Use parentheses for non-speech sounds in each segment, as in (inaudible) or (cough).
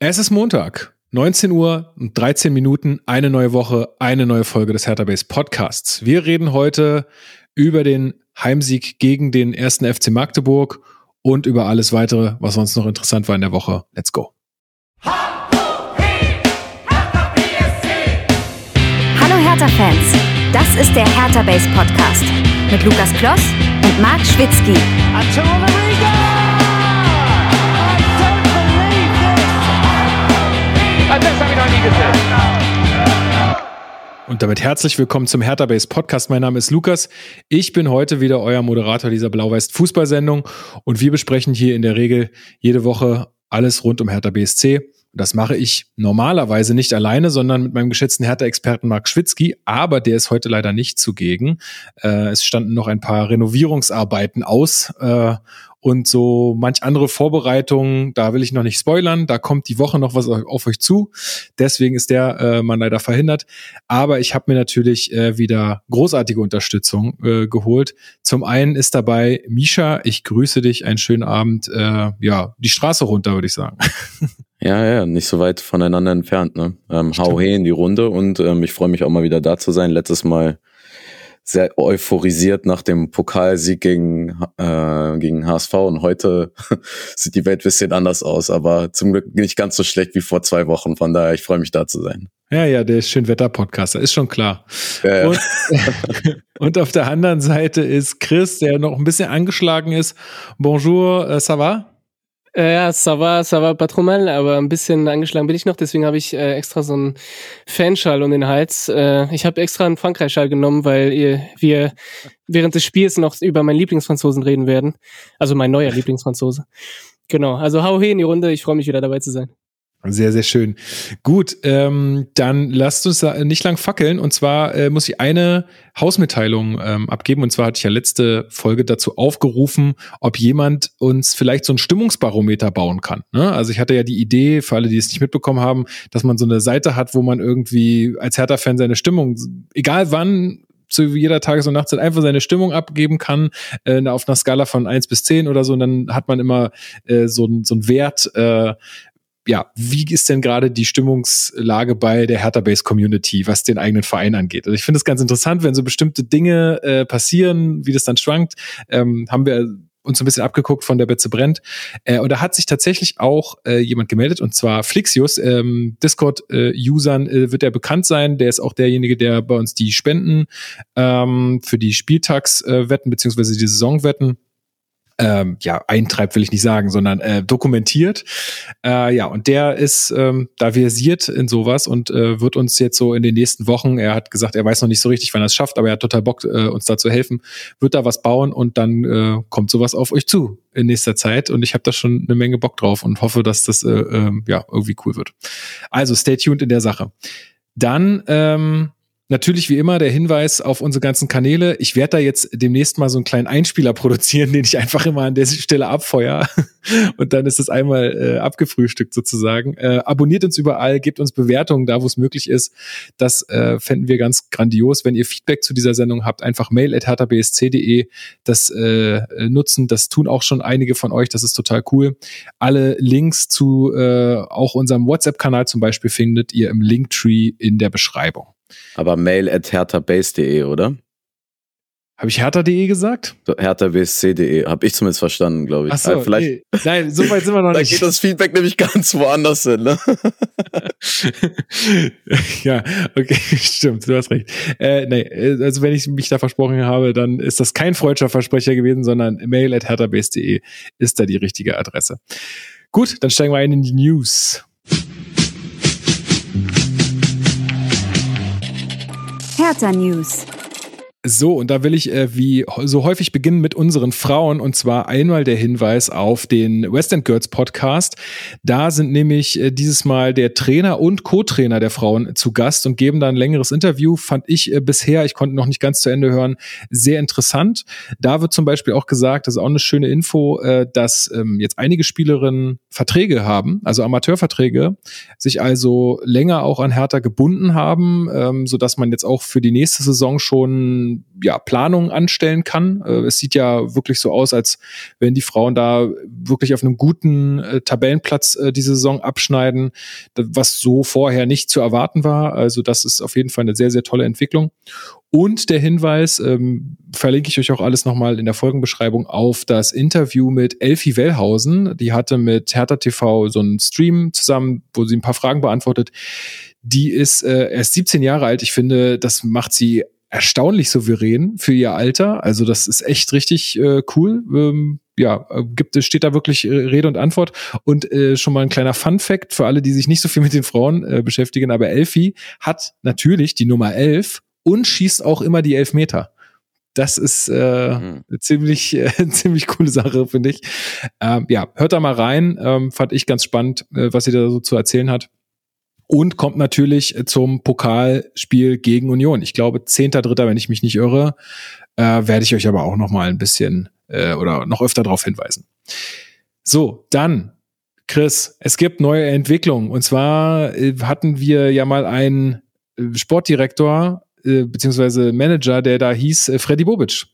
Es ist Montag, 19 Uhr und 13 Minuten, eine neue Woche, eine neue Folge des Hertha Base Podcasts. Wir reden heute über den Heimsieg gegen den ersten FC Magdeburg und über alles weitere, was sonst noch interessant war in der Woche. Let's go. Hallo Hertha-Fans, das ist der Hertha Base Podcast mit Lukas Kloss und Marc Schwitzky. Und damit herzlich willkommen zum Hertha Base Podcast. Mein Name ist Lukas. Ich bin heute wieder euer Moderator dieser Blau-Weiß Fußballsendung und wir besprechen hier in der Regel jede Woche alles rund um Hertha BSC. Das mache ich normalerweise nicht alleine, sondern mit meinem geschätzten Hertha-Experten Marc Schwitzky, aber der ist heute leider nicht zugegen. Äh, es standen noch ein paar Renovierungsarbeiten aus äh, und so manch andere Vorbereitungen, da will ich noch nicht spoilern, da kommt die Woche noch was auf euch zu. Deswegen ist der äh, Mann leider verhindert. Aber ich habe mir natürlich äh, wieder großartige Unterstützung äh, geholt. Zum einen ist dabei Misha, ich grüße dich, einen schönen Abend, äh, ja, die Straße runter, würde ich sagen. (laughs) Ja, ja, nicht so weit voneinander entfernt. Ne? Ähm, hau he in die Runde und ähm, ich freue mich auch mal wieder da zu sein. Letztes Mal sehr euphorisiert nach dem Pokalsieg gegen, äh, gegen HSV und heute (laughs) sieht die Welt bisschen anders aus, aber zum Glück nicht ganz so schlecht wie vor zwei Wochen. Von daher, ich freue mich da zu sein. Ja, ja, der ist Schönwetter-Podcaster, ist schon klar. Ja, ja. Und, (laughs) und, auf der anderen Seite ist Chris, der noch ein bisschen angeschlagen ist. Bonjour, äh, ça va? Äh, ja, ça va, ça va pas trop mal, aber ein bisschen angeschlagen bin ich noch, deswegen habe ich äh, extra so einen Fanschall um den Hals. Äh, ich habe extra einen Frankreich-Schall genommen, weil ihr, wir während des Spiels noch über meinen Lieblingsfranzosen reden werden. Also mein neuer Lieblingsfranzose. Genau, also hau he in die Runde, ich freue mich wieder dabei zu sein. Sehr, sehr schön. Gut, ähm, dann lasst uns da nicht lang fackeln. Und zwar äh, muss ich eine Hausmitteilung ähm, abgeben. Und zwar hatte ich ja letzte Folge dazu aufgerufen, ob jemand uns vielleicht so ein Stimmungsbarometer bauen kann. Ne? Also ich hatte ja die Idee, für alle, die es nicht mitbekommen haben, dass man so eine Seite hat, wo man irgendwie als Hertha-Fan seine Stimmung, egal wann, zu jeder Tages- und Nachtzeit einfach seine Stimmung abgeben kann, äh, auf einer Skala von eins bis zehn oder so. Und dann hat man immer äh, so, so einen Wert, äh, ja, wie ist denn gerade die Stimmungslage bei der Hertha Base Community, was den eigenen Verein angeht? Also ich finde es ganz interessant, wenn so bestimmte Dinge äh, passieren, wie das dann schwankt, ähm, haben wir uns ein bisschen abgeguckt von der Betze brennt. Äh, und da hat sich tatsächlich auch äh, jemand gemeldet, und zwar Flixius. Ähm, Discord-Usern äh, wird er bekannt sein. Der ist auch derjenige, der bei uns die Spenden ähm, für die Spieltagswetten beziehungsweise die Saisonwetten ähm, ja, eintreibt, will ich nicht sagen, sondern äh, dokumentiert. Äh, ja, und der ist ähm, da versiert in sowas und äh, wird uns jetzt so in den nächsten Wochen, er hat gesagt, er weiß noch nicht so richtig, wann er es schafft, aber er hat total Bock, äh, uns da zu helfen, wird da was bauen und dann äh, kommt sowas auf euch zu in nächster Zeit und ich habe da schon eine Menge Bock drauf und hoffe, dass das äh, äh, ja irgendwie cool wird. Also stay tuned in der Sache. Dann ähm, Natürlich wie immer der Hinweis auf unsere ganzen Kanäle. Ich werde da jetzt demnächst mal so einen kleinen Einspieler produzieren, (laughs) den ich einfach immer an der Stelle abfeuer. (laughs) Und dann ist es einmal äh, abgefrühstückt sozusagen. Äh, abonniert uns überall, gebt uns Bewertungen da, wo es möglich ist. Das äh, fänden wir ganz grandios. Wenn ihr Feedback zu dieser Sendung habt, einfach mail at hertabsc.de das äh, nutzen. Das tun auch schon einige von euch. Das ist total cool. Alle Links zu äh, auch unserem WhatsApp-Kanal zum Beispiel findet ihr im Linktree in der Beschreibung. Aber mail at herthabase.de, oder? Habe ich hertha.de gesagt? herthabsc.de, habe ich zumindest verstanden, glaube ich. Ach so, also vielleicht, nee. Nein, so weit sind wir noch (laughs) da nicht. Da geht das Feedback nämlich ganz woanders hin, ne? (laughs) ja, okay, (laughs) stimmt, du hast recht. Äh, nee, also wenn ich mich da versprochen habe, dann ist das kein freudscher Versprecher gewesen, sondern mail at herthabase.de ist da die richtige Adresse. Gut, dann steigen wir ein in die News. Hertha News. So, und da will ich äh, wie so häufig beginnen mit unseren Frauen und zwar einmal der Hinweis auf den West End Girls Podcast. Da sind nämlich äh, dieses Mal der Trainer und Co-Trainer der Frauen zu Gast und geben da ein längeres Interview. Fand ich äh, bisher, ich konnte noch nicht ganz zu Ende hören, sehr interessant. Da wird zum Beispiel auch gesagt, das ist auch eine schöne Info, äh, dass ähm, jetzt einige Spielerinnen Verträge haben, also Amateurverträge, sich also länger auch an Hertha gebunden haben, ähm, so dass man jetzt auch für die nächste Saison schon ja, Planung anstellen kann. Äh, es sieht ja wirklich so aus, als wenn die Frauen da wirklich auf einem guten äh, Tabellenplatz äh, diese Saison abschneiden, was so vorher nicht zu erwarten war. Also das ist auf jeden Fall eine sehr, sehr tolle Entwicklung. Und der Hinweis, ähm, verlinke ich euch auch alles nochmal in der Folgenbeschreibung auf das Interview mit Elfie Wellhausen. Die hatte mit Hertha TV so einen Stream zusammen, wo sie ein paar Fragen beantwortet. Die ist äh, erst 17 Jahre alt. Ich finde, das macht sie erstaunlich souverän für ihr Alter. Also das ist echt richtig äh, cool. Ähm, ja, gibt es steht da wirklich äh, Rede und Antwort und äh, schon mal ein kleiner Fun Fact für alle, die sich nicht so viel mit den Frauen äh, beschäftigen, aber Elfie hat natürlich die Nummer 11 und schießt auch immer die Elfmeter. Das ist äh, mhm. eine ziemlich, (laughs) äh, ziemlich coole Sache, finde ich. Ähm, ja, hört da mal rein. Ähm, fand ich ganz spannend, äh, was sie da so zu erzählen hat und kommt natürlich zum Pokalspiel gegen Union. Ich glaube, zehnter, dritter, wenn ich mich nicht irre, äh, werde ich euch aber auch noch mal ein bisschen äh, oder noch öfter darauf hinweisen. So, dann Chris, es gibt neue Entwicklungen. Und zwar äh, hatten wir ja mal einen äh, Sportdirektor äh, beziehungsweise Manager, der da hieß äh, Freddy Bobic.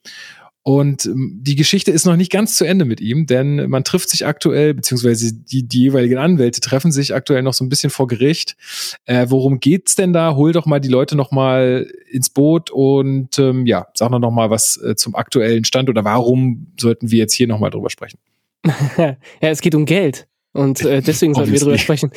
Und ähm, die Geschichte ist noch nicht ganz zu Ende mit ihm, denn man trifft sich aktuell, beziehungsweise die, die jeweiligen Anwälte treffen sich aktuell noch so ein bisschen vor Gericht. Äh, worum geht's denn da? Hol doch mal die Leute noch mal ins Boot und ähm, ja, sag noch mal was äh, zum aktuellen Stand oder warum sollten wir jetzt hier noch mal drüber sprechen? (laughs) ja, es geht um Geld. Und äh, deswegen sollten wir drüber sprechen.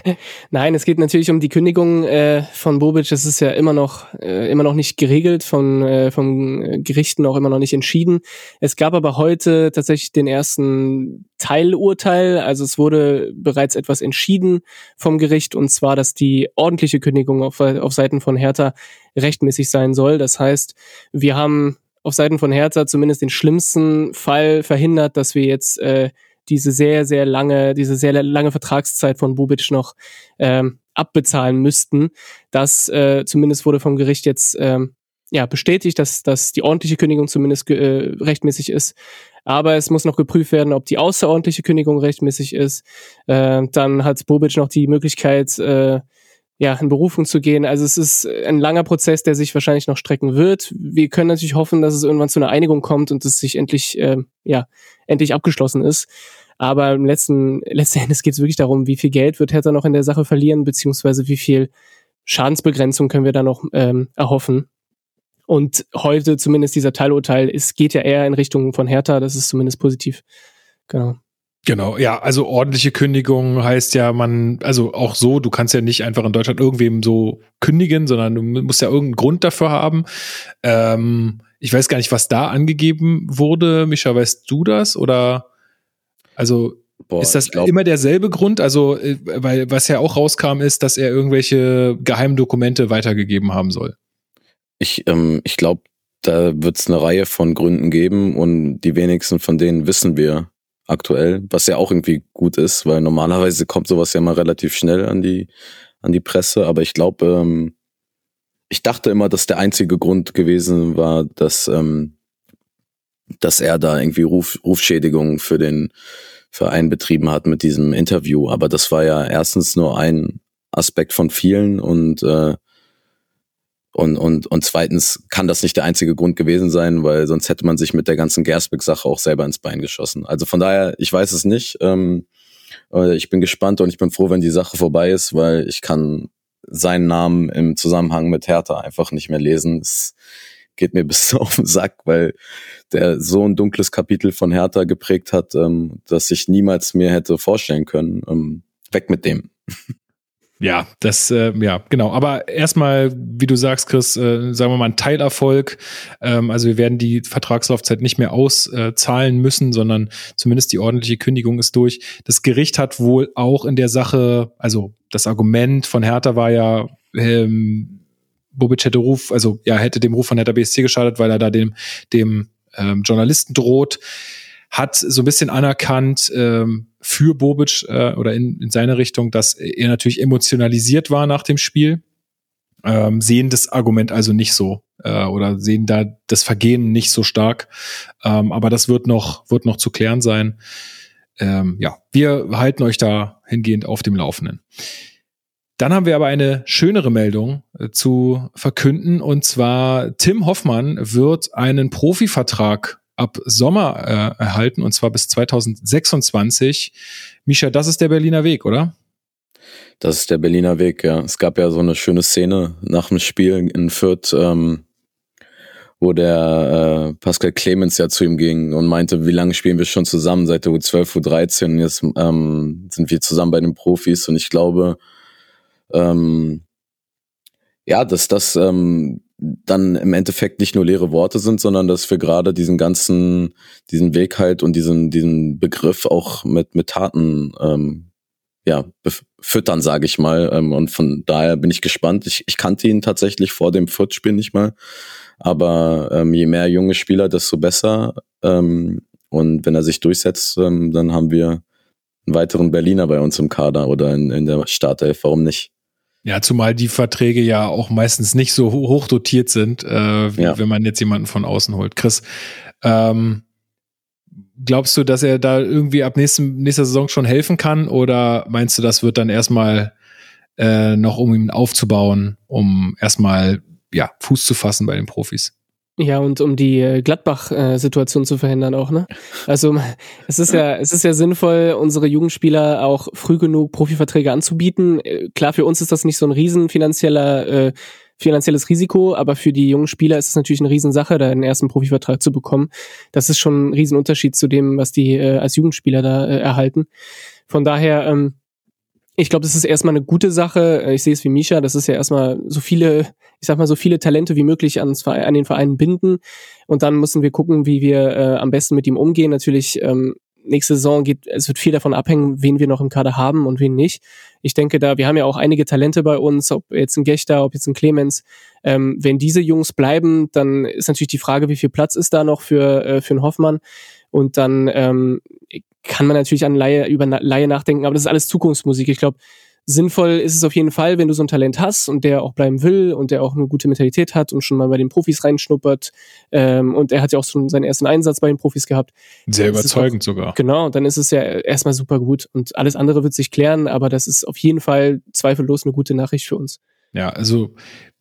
(laughs) Nein, es geht natürlich um die Kündigung äh, von Bobic. Das ist ja immer noch äh, immer noch nicht geregelt, von äh, vom Gerichten auch immer noch nicht entschieden. Es gab aber heute tatsächlich den ersten Teilurteil. Also es wurde bereits etwas entschieden vom Gericht und zwar, dass die ordentliche Kündigung auf, auf Seiten von Hertha rechtmäßig sein soll. Das heißt, wir haben auf Seiten von Hertha zumindest den schlimmsten Fall verhindert, dass wir jetzt äh, diese sehr, sehr lange, diese sehr lange Vertragszeit von Bubic noch ähm, abbezahlen müssten. Das äh, zumindest wurde vom Gericht jetzt ähm, ja, bestätigt, dass, dass die ordentliche Kündigung zumindest äh, rechtmäßig ist. Aber es muss noch geprüft werden, ob die außerordentliche Kündigung rechtmäßig ist. Äh, dann hat Bobic noch die Möglichkeit, äh, ja, in Berufung zu gehen. Also es ist ein langer Prozess, der sich wahrscheinlich noch strecken wird. Wir können natürlich hoffen, dass es irgendwann zu einer Einigung kommt und es sich endlich, äh, ja, endlich abgeschlossen ist. Aber im letzten, (laughs) letzten Endes geht es wirklich darum, wie viel Geld wird Hertha noch in der Sache verlieren, beziehungsweise wie viel Schadensbegrenzung können wir da noch ähm, erhoffen. Und heute zumindest dieser Teilurteil, es geht ja eher in Richtung von Hertha, das ist zumindest positiv. Genau. Genau, ja, also ordentliche Kündigung heißt ja, man, also auch so, du kannst ja nicht einfach in Deutschland irgendwem so kündigen, sondern du musst ja irgendeinen Grund dafür haben. Ähm, ich weiß gar nicht, was da angegeben wurde. Micha, weißt du das? Oder also Boah, ist das glaub, immer derselbe Grund? Also, äh, weil was ja auch rauskam, ist, dass er irgendwelche geheimen Dokumente weitergegeben haben soll. Ich, ähm, ich glaube, da wird es eine Reihe von Gründen geben und die wenigsten von denen wissen wir aktuell, was ja auch irgendwie gut ist, weil normalerweise kommt sowas ja mal relativ schnell an die, an die Presse. Aber ich glaube, ähm, ich dachte immer, dass der einzige Grund gewesen war, dass, ähm, dass er da irgendwie Ruf, Rufschädigungen für den Verein betrieben hat mit diesem Interview. Aber das war ja erstens nur ein Aspekt von vielen und äh, und, und, und zweitens kann das nicht der einzige Grund gewesen sein, weil sonst hätte man sich mit der ganzen Gersbeck-Sache auch selber ins Bein geschossen. Also von daher, ich weiß es nicht. Ähm, ich bin gespannt und ich bin froh, wenn die Sache vorbei ist, weil ich kann seinen Namen im Zusammenhang mit Hertha einfach nicht mehr lesen. Es geht mir (laughs) bis auf den Sack, weil der so ein dunkles Kapitel von Hertha geprägt hat, ähm, dass ich niemals mir hätte vorstellen können. Ähm, weg mit dem. Ja, das, äh, ja, genau. Aber erstmal, wie du sagst, Chris, äh, sagen wir mal ein Teilerfolg. Ähm, also wir werden die Vertragslaufzeit nicht mehr auszahlen müssen, sondern zumindest die ordentliche Kündigung ist durch. Das Gericht hat wohl auch in der Sache, also das Argument von Hertha war ja, ähm, Bobic hätte Ruf, also ja, hätte dem Ruf von Hertha BSC geschadet, weil er da dem, dem ähm, Journalisten droht hat so ein bisschen anerkannt ähm, für Bobic äh, oder in, in seine Richtung, dass er natürlich emotionalisiert war nach dem Spiel. Ähm, sehen das Argument also nicht so äh, oder sehen da das Vergehen nicht so stark. Ähm, aber das wird noch, wird noch zu klären sein. Ähm, ja, wir halten euch da hingehend auf dem Laufenden. Dann haben wir aber eine schönere Meldung äh, zu verkünden und zwar Tim Hoffmann wird einen Profivertrag ab Sommer äh, erhalten und zwar bis 2026. Misha, das ist der Berliner Weg, oder? Das ist der Berliner Weg, ja. Es gab ja so eine schöne Szene nach dem Spiel in Fürth, ähm, wo der äh, Pascal Clemens ja zu ihm ging und meinte, wie lange spielen wir schon zusammen, seit der U12, U13 und jetzt ähm, sind wir zusammen bei den Profis und ich glaube, ähm, ja, dass das ähm, dann im Endeffekt nicht nur leere Worte sind, sondern dass wir gerade diesen ganzen, diesen Weg halt und diesen, diesen Begriff auch mit, mit Taten ähm, ja, füttern, sage ich mal. Ähm, und von daher bin ich gespannt. Ich, ich kannte ihn tatsächlich vor dem Fürth-Spiel nicht mal. Aber ähm, je mehr junge Spieler, desto besser. Ähm, und wenn er sich durchsetzt, ähm, dann haben wir einen weiteren Berliner bei uns im Kader oder in, in der Startelf. Warum nicht? Ja, zumal die Verträge ja auch meistens nicht so hoch dotiert sind, äh, wie ja. wenn man jetzt jemanden von außen holt. Chris, ähm, glaubst du, dass er da irgendwie ab nächsten, nächster Saison schon helfen kann oder meinst du, das wird dann erstmal äh, noch, um ihn aufzubauen, um erstmal ja, Fuß zu fassen bei den Profis? Ja, und um die äh, Gladbach-Situation zu verhindern auch, ne? Also es ist ja, es ist ja sinnvoll, unsere Jugendspieler auch früh genug Profiverträge anzubieten. Äh, klar, für uns ist das nicht so ein riesen finanzieller äh, finanzielles Risiko, aber für die jungen Spieler ist es natürlich eine Riesensache, da einen ersten Profivertrag zu bekommen. Das ist schon ein Riesenunterschied zu dem, was die äh, als Jugendspieler da äh, erhalten. Von daher, ähm, ich glaube, das ist erstmal eine gute Sache. Äh, ich sehe es wie Misha, das ist ja erstmal so viele, ich sag mal, so viele Talente wie möglich ans, an den Vereinen binden. Und dann müssen wir gucken, wie wir äh, am besten mit ihm umgehen. Natürlich ähm, nächste Saison geht, es wird viel davon abhängen, wen wir noch im Kader haben und wen nicht. Ich denke da, wir haben ja auch einige Talente bei uns, ob jetzt ein Gechter, ob jetzt ein Clemens. Ähm, wenn diese Jungs bleiben, dann ist natürlich die Frage, wie viel Platz ist da noch für, äh, für einen Hoffmann. Und dann ähm, kann man natürlich an Laie, über Laie nachdenken, aber das ist alles Zukunftsmusik. Ich glaube, Sinnvoll ist es auf jeden Fall, wenn du so ein Talent hast und der auch bleiben will und der auch eine gute Mentalität hat und schon mal bei den Profis reinschnuppert. Ähm, und er hat ja auch schon seinen ersten Einsatz bei den Profis gehabt. Sehr überzeugend auch, sogar. Genau, dann ist es ja erstmal super gut. Und alles andere wird sich klären, aber das ist auf jeden Fall zweifellos eine gute Nachricht für uns. Ja, also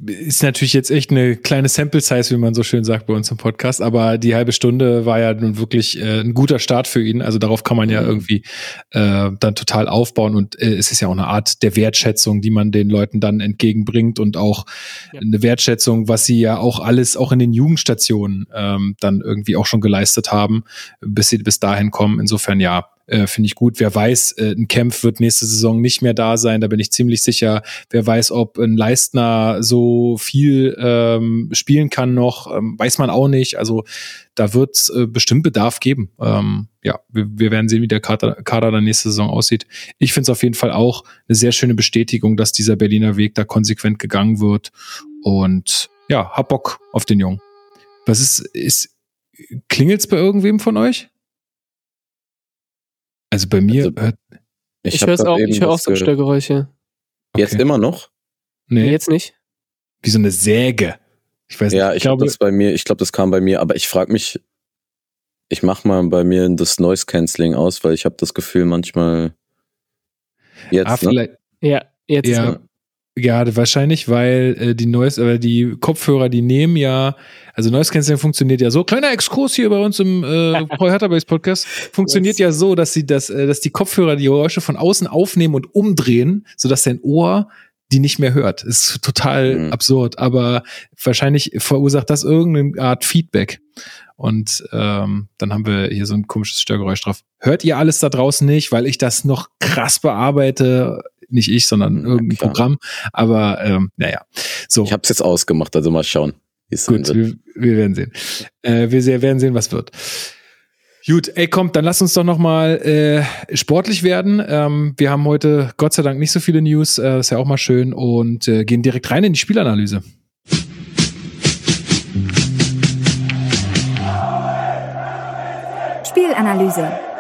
ist natürlich jetzt echt eine kleine Sample Size, wie man so schön sagt bei uns im Podcast, aber die halbe Stunde war ja nun wirklich äh, ein guter Start für ihn. Also darauf kann man ja mhm. irgendwie äh, dann total aufbauen und äh, es ist ja auch eine Art der Wertschätzung, die man den Leuten dann entgegenbringt und auch ja. eine Wertschätzung, was sie ja auch alles auch in den Jugendstationen ähm, dann irgendwie auch schon geleistet haben, bis sie bis dahin kommen. Insofern ja, äh, Finde ich gut. Wer weiß, äh, ein Kempf wird nächste Saison nicht mehr da sein, da bin ich ziemlich sicher. Wer weiß, ob ein Leistner so viel ähm, spielen kann noch, ähm, weiß man auch nicht. Also da wird es äh, bestimmt Bedarf geben. Ähm, ja, wir, wir werden sehen, wie der Kader, Kader dann nächste Saison aussieht. Ich finde es auf jeden Fall auch eine sehr schöne Bestätigung, dass dieser Berliner Weg da konsequent gegangen wird. Und ja, hab Bock auf den Jungen. Was ist, ist klingelt's bei irgendwem von euch? Also bei mir also, hört. Ich, ich höre auch, ich höre auch so Störgeräusche. Jetzt okay. immer noch? Nee. nee. Jetzt nicht. Wie so eine Säge. Ich weiß ja, nicht. ich glaube, das bei mir, ich glaube, das kam bei mir, aber ich frage mich, ich mache mal bei mir das Noise Cancelling aus, weil ich habe das Gefühl manchmal jetzt. Ah, ne? Ja, jetzt. Ja, ja, wahrscheinlich, weil äh, die Neues, aber die Kopfhörer, die nehmen ja, also Noise Cancelling funktioniert ja so. Kleiner Exkurs hier bei uns im äh, (laughs) Paul Hatterbase Podcast funktioniert ja so, dass sie das, äh, dass die Kopfhörer die Geräusche von außen aufnehmen und umdrehen, sodass dein Ohr die nicht mehr hört. Ist total mhm. absurd, aber wahrscheinlich verursacht das irgendeine Art Feedback. Und ähm, dann haben wir hier so ein komisches Störgeräusch drauf. Hört ihr alles da draußen nicht, weil ich das noch krass bearbeite? Nicht ich, sondern irgendein ja, Programm. Aber ähm, naja. So. Ich habe es jetzt ausgemacht, also mal schauen. Gut, wir, wir, werden sehen. Äh, wir werden sehen, was wird. Gut, ey, kommt, dann lass uns doch noch mal äh, sportlich werden. Ähm, wir haben heute Gott sei Dank nicht so viele News, äh, ist ja auch mal schön und äh, gehen direkt rein in die Spielanalyse. Spielanalyse.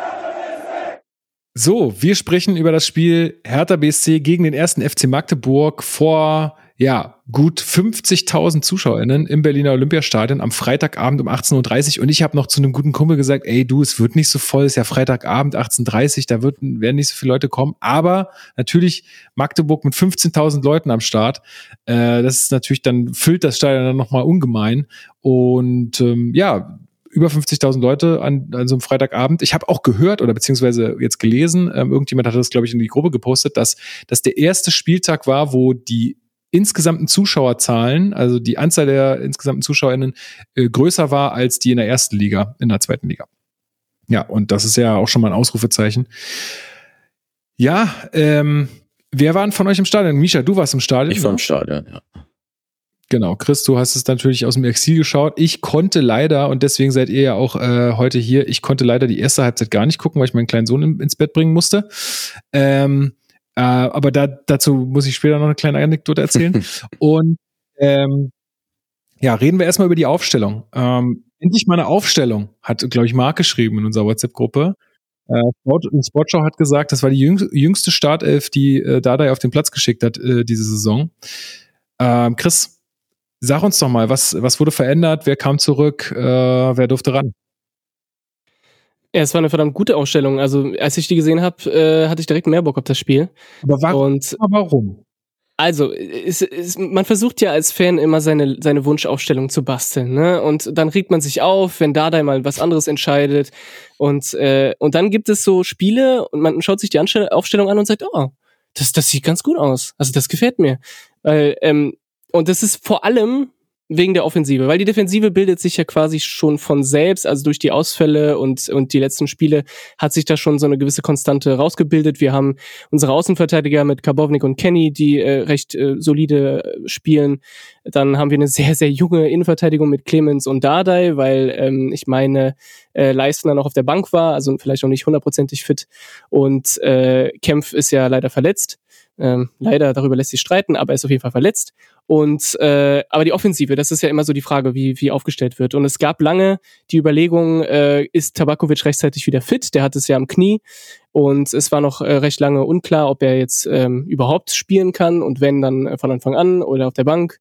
So, wir sprechen über das Spiel Hertha BSC gegen den ersten FC Magdeburg vor ja, gut 50.000 ZuschauerInnen im Berliner Olympiastadion am Freitagabend um 18.30 Uhr. Und ich habe noch zu einem guten Kumpel gesagt, ey du, es wird nicht so voll, es ist ja Freitagabend 18.30 Uhr, da wird, werden nicht so viele Leute kommen. Aber natürlich Magdeburg mit 15.000 Leuten am Start. Äh, das ist natürlich dann, füllt das Stadion dann nochmal ungemein. Und ähm, ja, über 50.000 Leute an, an so einem Freitagabend. Ich habe auch gehört oder beziehungsweise jetzt gelesen, ähm, irgendjemand hat das, glaube ich, in die Gruppe gepostet, dass dass der erste Spieltag war, wo die insgesamten Zuschauerzahlen, also die Anzahl der insgesamten ZuschauerInnen, äh, größer war als die in der ersten Liga, in der zweiten Liga. Ja, und das ist ja auch schon mal ein Ausrufezeichen. Ja, ähm, wer war denn von euch im Stadion? Misha, du warst im Stadion. Ich war im Stadion, ja. Genau, Chris, du hast es natürlich aus dem Exil geschaut. Ich konnte leider, und deswegen seid ihr ja auch äh, heute hier, ich konnte leider die erste Halbzeit gar nicht gucken, weil ich meinen kleinen Sohn in, ins Bett bringen musste. Ähm, äh, aber da, dazu muss ich später noch eine kleine Anekdote erzählen. (laughs) und ähm, ja, reden wir erstmal über die Aufstellung. Ähm, endlich mal eine Aufstellung, hat, glaube ich, Marc geschrieben in unserer WhatsApp-Gruppe. Äh, Sport, Sportschau hat gesagt, das war die jüngste Startelf, die äh, Dardai auf den Platz geschickt hat äh, diese Saison. Ähm, Chris, sag uns doch mal, was, was wurde verändert, wer kam zurück, äh, wer durfte ran? Ja, es war eine verdammt gute Ausstellung. Also, als ich die gesehen habe, äh, hatte ich direkt mehr Bock auf das Spiel. Aber warum? Und, warum? Also, es, es, man versucht ja als Fan immer seine, seine Wunschaufstellung zu basteln, ne? Und dann regt man sich auf, wenn Dada mal was anderes entscheidet. Und, äh, und dann gibt es so Spiele und man schaut sich die Aufstellung an und sagt, oh, das, das sieht ganz gut aus. Also, das gefällt mir. Weil, ähm, und das ist vor allem wegen der Offensive, weil die Defensive bildet sich ja quasi schon von selbst, also durch die Ausfälle und, und die letzten Spiele hat sich da schon so eine gewisse Konstante rausgebildet. Wir haben unsere Außenverteidiger mit Karbovnik und Kenny, die äh, recht äh, solide äh, spielen. Dann haben wir eine sehr, sehr junge Innenverteidigung mit Clemens und Dardai, weil ähm, ich meine, äh, Leistner noch auf der Bank war, also vielleicht noch nicht hundertprozentig fit. Und äh, Kempf ist ja leider verletzt. Ähm, leider, darüber lässt sich streiten, aber er ist auf jeden Fall verletzt. Und äh, aber die Offensive, das ist ja immer so die Frage, wie, wie aufgestellt wird. Und es gab lange die Überlegung, äh, ist Tabakovic rechtzeitig wieder fit? Der hat es ja am Knie. Und es war noch äh, recht lange unklar, ob er jetzt ähm, überhaupt spielen kann und wenn, dann äh, von Anfang an oder auf der Bank.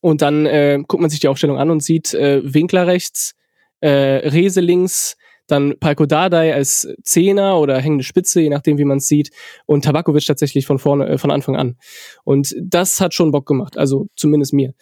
Und dann äh, guckt man sich die Aufstellung an und sieht äh, Winkler rechts, äh, Rese links, dann Palko Dardai als Zehner oder hängende Spitze, je nachdem, wie man es sieht, und Tabakovic tatsächlich von vorne, äh, von Anfang an. Und das hat schon Bock gemacht, also zumindest mir.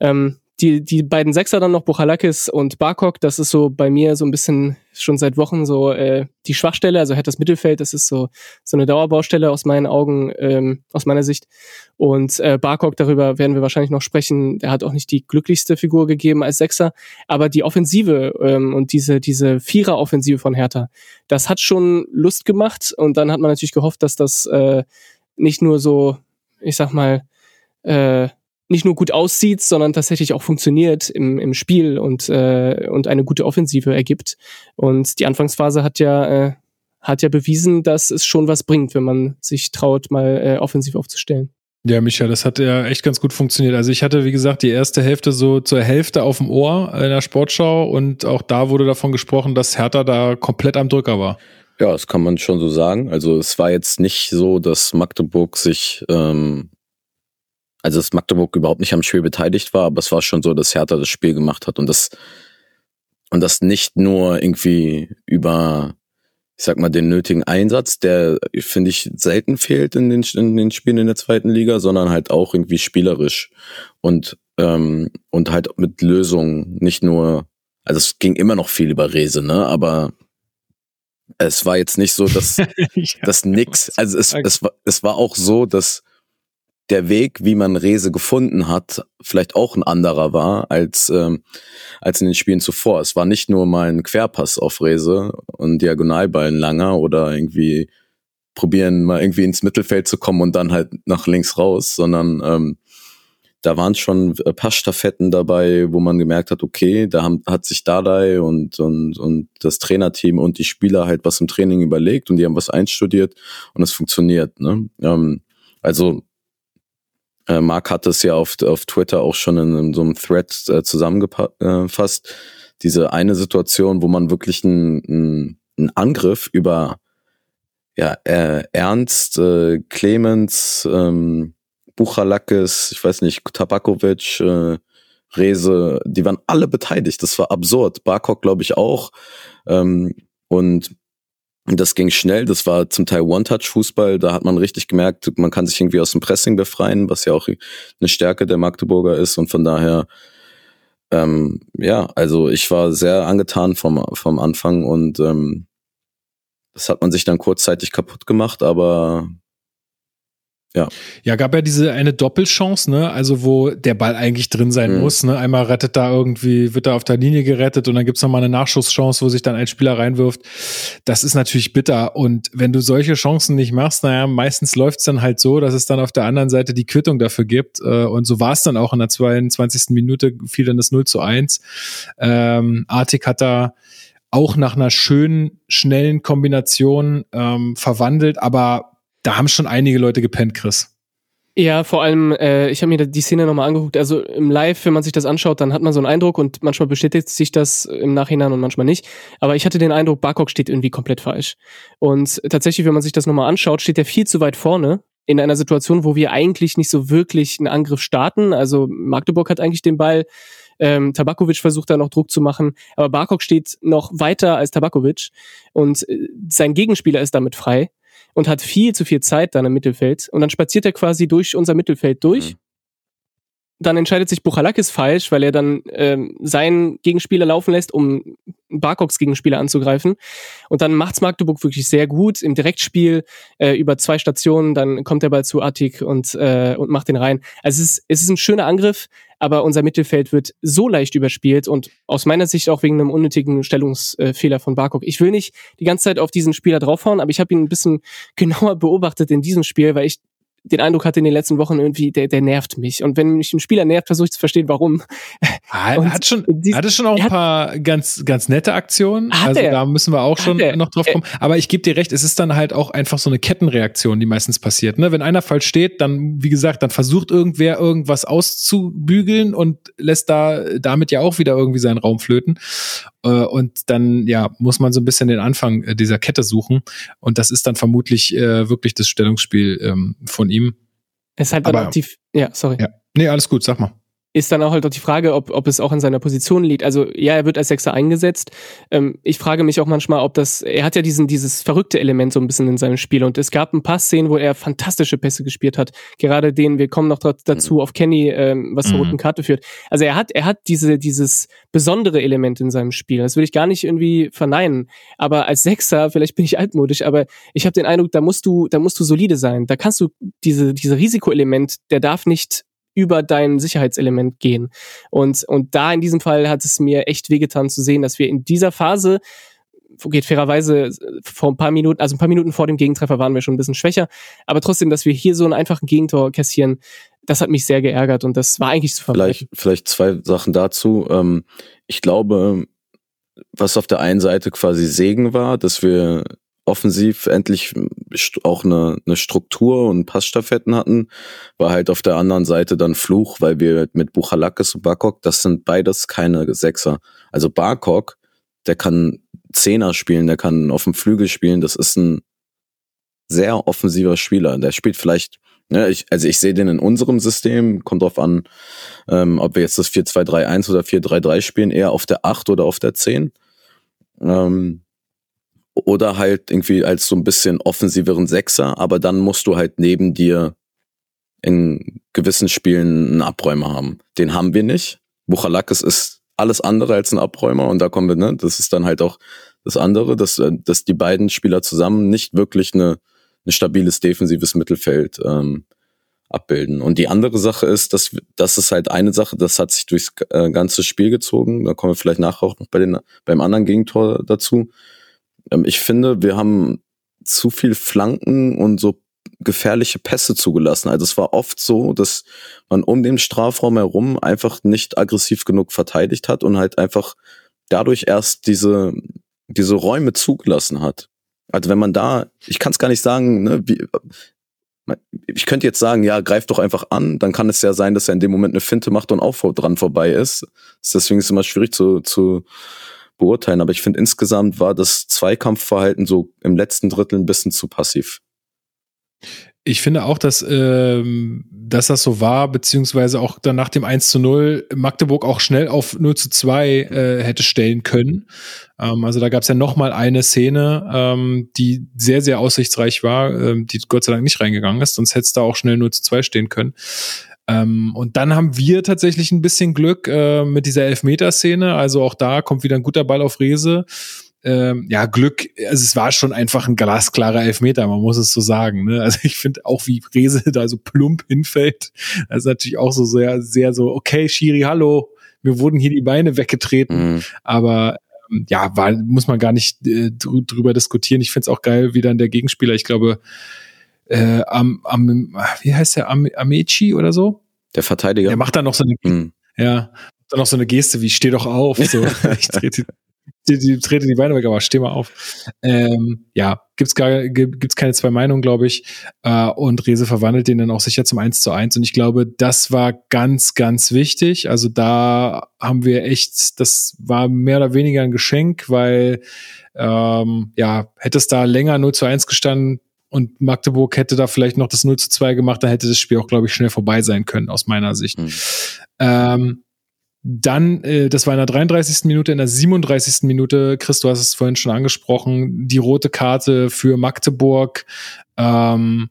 Ähm, die, die beiden Sechser dann noch, Buchalakis und Barkok, das ist so bei mir so ein bisschen schon seit Wochen so äh, die Schwachstelle, also hat das Mittelfeld, das ist so so eine Dauerbaustelle aus meinen Augen, ähm, aus meiner Sicht. Und äh, Barkok, darüber werden wir wahrscheinlich noch sprechen, der hat auch nicht die glücklichste Figur gegeben als Sechser, aber die Offensive ähm, und diese, diese Vierer-Offensive von Hertha, das hat schon Lust gemacht und dann hat man natürlich gehofft, dass das äh, nicht nur so, ich sag mal, äh, nicht nur gut aussieht, sondern tatsächlich auch funktioniert im, im Spiel und, äh, und eine gute Offensive ergibt. Und die Anfangsphase hat ja, äh, hat ja bewiesen, dass es schon was bringt, wenn man sich traut, mal äh, offensiv aufzustellen. Ja, Micha, das hat ja echt ganz gut funktioniert. Also ich hatte, wie gesagt, die erste Hälfte so zur Hälfte auf dem Ohr in der Sportschau und auch da wurde davon gesprochen, dass Hertha da komplett am Drücker war. Ja, das kann man schon so sagen. Also es war jetzt nicht so, dass Magdeburg sich ähm, also dass Magdeburg überhaupt nicht am Spiel beteiligt war, aber es war schon so, dass Hertha das Spiel gemacht hat und das und das nicht nur irgendwie über ich sag mal den nötigen Einsatz, der finde ich selten fehlt in den, in den Spielen in der zweiten Liga, sondern halt auch irgendwie spielerisch und ähm, und halt mit Lösungen, nicht nur also es ging immer noch viel über Rese, ne, aber es war jetzt nicht so, dass (laughs) ja, das nix, also es, es, war, es war auch so, dass der Weg, wie man Rese gefunden hat, vielleicht auch ein anderer war als, ähm, als in den Spielen zuvor. Es war nicht nur mal ein Querpass auf Rese und Diagonalballen langer oder irgendwie probieren, mal irgendwie ins Mittelfeld zu kommen und dann halt nach links raus, sondern ähm, da waren schon Passstaffetten dabei, wo man gemerkt hat, okay, da haben, hat sich Dardai und, und, und das Trainerteam und die Spieler halt was im Training überlegt und die haben was einstudiert und es funktioniert. Ne? Ähm, also äh, Mark hat es ja auf, auf Twitter auch schon in, in so einem Thread äh, zusammengefasst. Diese eine Situation, wo man wirklich einen, einen Angriff über ja, äh, Ernst, äh, Clemens, ähm, Buchalakis, ich weiß nicht, Tabakovic, äh, Rese, die waren alle beteiligt. Das war absurd. Barkok, glaube ich, auch. Ähm, und das ging schnell. Das war zum Teil One-Touch-Fußball. Da hat man richtig gemerkt, man kann sich irgendwie aus dem Pressing befreien, was ja auch eine Stärke der Magdeburger ist. Und von daher, ähm, ja, also ich war sehr angetan vom, vom Anfang und ähm, das hat man sich dann kurzzeitig kaputt gemacht, aber ja. Ja, gab ja diese eine Doppelchance, ne? Also wo der Ball eigentlich drin sein mhm. muss. Ne? Einmal rettet da irgendwie, wird da auf der Linie gerettet und dann gibt's noch mal eine Nachschusschance, wo sich dann ein Spieler reinwirft. Das ist natürlich bitter. Und wenn du solche Chancen nicht machst, naja, meistens läuft's dann halt so, dass es dann auf der anderen Seite die Quittung dafür gibt. Äh, und so war es dann auch in der 22. Minute, fiel dann das 0 zu 1. Ähm, Artik hat da auch nach einer schönen, schnellen Kombination ähm, verwandelt, aber da haben schon einige Leute gepennt, Chris. Ja, vor allem, äh, ich habe mir die Szene nochmal angeguckt. Also im Live, wenn man sich das anschaut, dann hat man so einen Eindruck und manchmal bestätigt sich das im Nachhinein und manchmal nicht. Aber ich hatte den Eindruck, Barkok steht irgendwie komplett falsch. Und tatsächlich, wenn man sich das nochmal anschaut, steht er viel zu weit vorne in einer Situation, wo wir eigentlich nicht so wirklich einen Angriff starten. Also Magdeburg hat eigentlich den Ball. Ähm, Tabakovic versucht da noch Druck zu machen, aber Barkok steht noch weiter als Tabakovic und äh, sein Gegenspieler ist damit frei und hat viel zu viel Zeit dann im Mittelfeld. Und dann spaziert er quasi durch unser Mittelfeld durch. Mhm. Dann entscheidet sich Buchalakis falsch, weil er dann ähm, seinen Gegenspieler laufen lässt, um Barkoks Gegenspieler anzugreifen. Und dann macht's Magdeburg wirklich sehr gut im Direktspiel äh, über zwei Stationen. Dann kommt der Ball zu Attik und, äh, und macht den rein. Also es ist, es ist ein schöner Angriff, aber unser Mittelfeld wird so leicht überspielt und aus meiner Sicht auch wegen einem unnötigen Stellungsfehler von Barkok. Ich will nicht die ganze Zeit auf diesen Spieler draufhauen, aber ich habe ihn ein bisschen genauer beobachtet in diesem Spiel, weil ich den Eindruck hatte in den letzten Wochen irgendwie, der, der nervt mich. Und wenn mich ein Spieler nervt, versuche ich zu verstehen, warum. Ah, er hat schon, hatte schon auch ein paar ganz, ganz nette Aktionen. Hat also er? da müssen wir auch schon noch drauf kommen. Aber ich gebe dir recht, es ist dann halt auch einfach so eine Kettenreaktion, die meistens passiert. Ne? Wenn einer falsch steht, dann, wie gesagt, dann versucht irgendwer irgendwas auszubügeln und lässt da damit ja auch wieder irgendwie seinen Raum flöten. Äh, und dann ja muss man so ein bisschen den Anfang äh, dieser Kette suchen und das ist dann vermutlich äh, wirklich das Stellungsspiel ähm, von ihm. Es ist halt dann Aber, auch die, ja, sorry. Ja. Nee, alles gut, sag mal ist dann auch halt auch die Frage, ob, ob es auch in seiner Position liegt. Also ja, er wird als Sechser eingesetzt. Ähm, ich frage mich auch manchmal, ob das, er hat ja diesen, dieses verrückte Element so ein bisschen in seinem Spiel und es gab ein paar Szenen, wo er fantastische Pässe gespielt hat. Gerade den, wir kommen noch dazu auf Kenny, ähm, was zur mhm. roten Karte führt. Also er hat, er hat diese, dieses besondere Element in seinem Spiel. Das will ich gar nicht irgendwie verneinen. Aber als Sechser, vielleicht bin ich altmodisch, aber ich habe den Eindruck, da musst du, da musst du solide sein. Da kannst du diese, diese Risikoelement, der darf nicht über dein Sicherheitselement gehen. Und, und da in diesem Fall hat es mir echt wehgetan zu sehen, dass wir in dieser Phase geht fairerweise vor ein paar Minuten, also ein paar Minuten vor dem Gegentreffer waren wir schon ein bisschen schwächer, aber trotzdem, dass wir hier so einen einfachen Gegentor kassieren, das hat mich sehr geärgert und das war eigentlich zu vermeiden. Vielleicht, vielleicht zwei Sachen dazu. Ähm, ich glaube, was auf der einen Seite quasi Segen war, dass wir offensiv endlich auch eine, eine Struktur und Passstaffetten hatten, war halt auf der anderen Seite dann Fluch, weil wir mit Buchalakis und Barkok, das sind beides keine Sechser. Also Barkok, der kann Zehner spielen, der kann auf dem Flügel spielen, das ist ein sehr offensiver Spieler. Der spielt vielleicht, ja, ich, also ich sehe den in unserem System, kommt drauf an, ähm, ob wir jetzt das 4-2-3-1 oder 4-3-3 spielen, eher auf der 8 oder auf der 10. Ähm, oder halt irgendwie als so ein bisschen offensiveren Sechser, aber dann musst du halt neben dir in gewissen Spielen einen Abräumer haben. Den haben wir nicht. Buchalakis ist alles andere als ein Abräumer und da kommen wir, ne, das ist dann halt auch das andere, dass, äh, dass die beiden Spieler zusammen nicht wirklich eine, ein stabiles defensives Mittelfeld ähm, abbilden. Und die andere Sache ist, dass das ist halt eine Sache, das hat sich durchs äh, ganze Spiel gezogen. Da kommen wir vielleicht nachher auch noch bei den, beim anderen Gegentor dazu. Ähm, ich finde, wir haben zu viel Flanken und so gefährliche Pässe zugelassen. Also es war oft so, dass man um den Strafraum herum einfach nicht aggressiv genug verteidigt hat und halt einfach dadurch erst diese, diese Räume zugelassen hat. Also wenn man da, ich kann es gar nicht sagen, ne, wie, ich könnte jetzt sagen, ja, greif doch einfach an, dann kann es ja sein, dass er in dem Moment eine Finte macht und auch dran vorbei ist. Deswegen ist es immer schwierig zu, zu beurteilen, aber ich finde insgesamt war das Zweikampfverhalten so im letzten Drittel ein bisschen zu passiv. Ich finde auch, dass ähm, dass das so war, beziehungsweise auch dann nach dem 1 zu 0 Magdeburg auch schnell auf 0 zu 2 äh, hätte stellen können. Ähm, also da gab es ja noch mal eine Szene, ähm, die sehr, sehr aussichtsreich war, ähm, die Gott sei Dank nicht reingegangen ist, sonst hätte es da auch schnell 0 zu 2 stehen können. Ähm, und dann haben wir tatsächlich ein bisschen Glück äh, mit dieser Elfmeterszene. Also auch da kommt wieder ein guter Ball auf Rese ähm, ja, Glück, also es war schon einfach ein glasklarer Elfmeter, man muss es so sagen. Ne? Also ich finde auch, wie Rese (laughs) da so plump hinfällt, das ist natürlich auch so sehr, sehr so, okay, Shiri, hallo, mir wurden hier die Beine weggetreten, mhm. aber ähm, ja, war, muss man gar nicht äh, drüber diskutieren. Ich finde es auch geil, wie dann der Gegenspieler, ich glaube, äh, am, am, wie heißt der, am, Amechi oder so? Der Verteidiger. Der macht dann noch so eine, mhm. ja, dann noch so eine Geste wie steh doch auf. So. (laughs) ich trete die, die trete die Beine weg, aber steh mal auf. Ähm, ja, gibt's gar, gibt's keine zwei Meinungen, glaube ich. Äh, und Rese verwandelt den dann auch sicher zum 1 zu 1. Und ich glaube, das war ganz, ganz wichtig. Also da haben wir echt, das war mehr oder weniger ein Geschenk, weil ähm, ja, hätte es da länger 0 zu 1 gestanden, und Magdeburg hätte da vielleicht noch das 0 zu 2 gemacht, dann hätte das Spiel auch, glaube ich, schnell vorbei sein können, aus meiner Sicht. Mhm. Ähm, dann, äh, das war in der 33. Minute, in der 37. Minute, Chris, du hast es vorhin schon angesprochen, die rote Karte für Magdeburg. Ähm,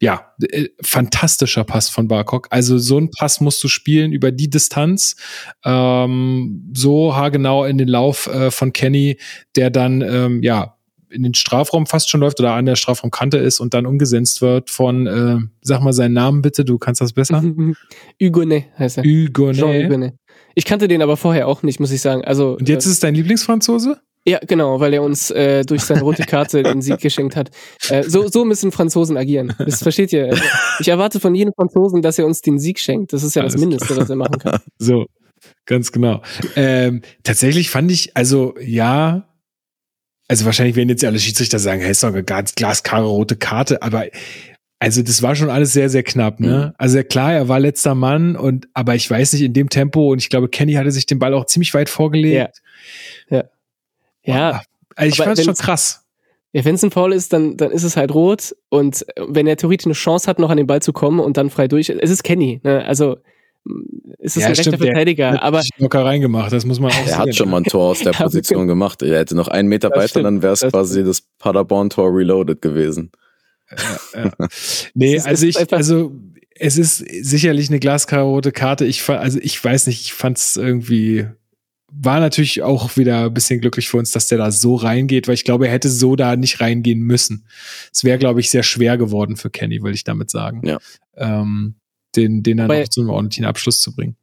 ja, äh, fantastischer Pass von Barkok. Also so ein Pass musst du spielen über die Distanz, ähm, so haargenau in den Lauf äh, von Kenny, der dann ähm, ja in den Strafraum fast schon läuft oder an der Strafraumkante ist und dann umgesetzt wird von, äh, sag mal seinen Namen bitte, du kannst das besser. (laughs) Hugonet heißt er. Hugonet. Ich kannte den aber vorher auch nicht, muss ich sagen. Also, Und jetzt äh, ist es dein Lieblingsfranzose? Ja, genau, weil er uns äh, durch seine rote Karte (laughs) den Sieg geschenkt hat. Äh, so, so müssen Franzosen agieren. Das versteht ihr. Also, ich erwarte von jedem Franzosen, dass er uns den Sieg schenkt. Das ist ja Alles das Mindeste, was er machen kann. (laughs) So, ganz genau. Ähm, tatsächlich fand ich, also ja, also wahrscheinlich werden jetzt alle Schiedsrichter sagen, hey, ist doch eine ganz glasklare rote Karte, aber also das war schon alles sehr, sehr knapp, ne? Mhm. Also klar, er war letzter Mann und aber ich weiß nicht, in dem Tempo und ich glaube, Kenny hatte sich den Ball auch ziemlich weit vorgelegt. Ja. Ja. ja also ich fand es schon krass. Ja, wenn es ein Foul ist, dann, dann ist es halt rot. Und wenn er theoretisch eine Chance hat, noch an den Ball zu kommen und dann frei durch, es ist Kenny. Ne? Also ist es ja, ein rechter Verteidiger. Der aber hat locker reingemacht, das muss man auch sagen. Er hat schon mal ein Tor aus der (laughs) Position gemacht. Er hätte noch einen Meter weiter, stimmt. dann wäre es quasi stimmt. das Paderborn-Tor reloaded gewesen ja, Nee, also ich, also es ist sicherlich eine glaskarote Karte. Ich also ich weiß nicht, ich fand es irgendwie war natürlich auch wieder ein bisschen glücklich für uns, dass der da so reingeht, weil ich glaube, er hätte so da nicht reingehen müssen. Es wäre, glaube ich, sehr schwer geworden für Kenny, will ich damit sagen. Ja. Ähm, den, den dann Weil, auch zu einem ordentlichen Abschluss zu bringen.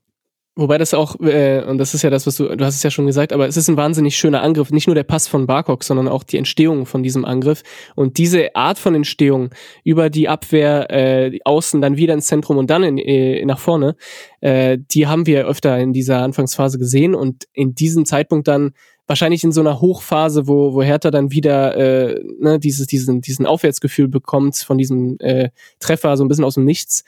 Wobei das auch, äh, und das ist ja das, was du, du hast es ja schon gesagt, aber es ist ein wahnsinnig schöner Angriff. Nicht nur der Pass von Barkok, sondern auch die Entstehung von diesem Angriff. Und diese Art von Entstehung über die Abwehr, äh, außen, dann wieder ins Zentrum und dann in, äh, nach vorne, äh, die haben wir öfter in dieser Anfangsphase gesehen. Und in diesem Zeitpunkt dann wahrscheinlich in so einer Hochphase, wo, wo Hertha dann wieder äh, ne, dieses, diesen, diesen Aufwärtsgefühl bekommt von diesem äh, Treffer, so ein bisschen aus dem Nichts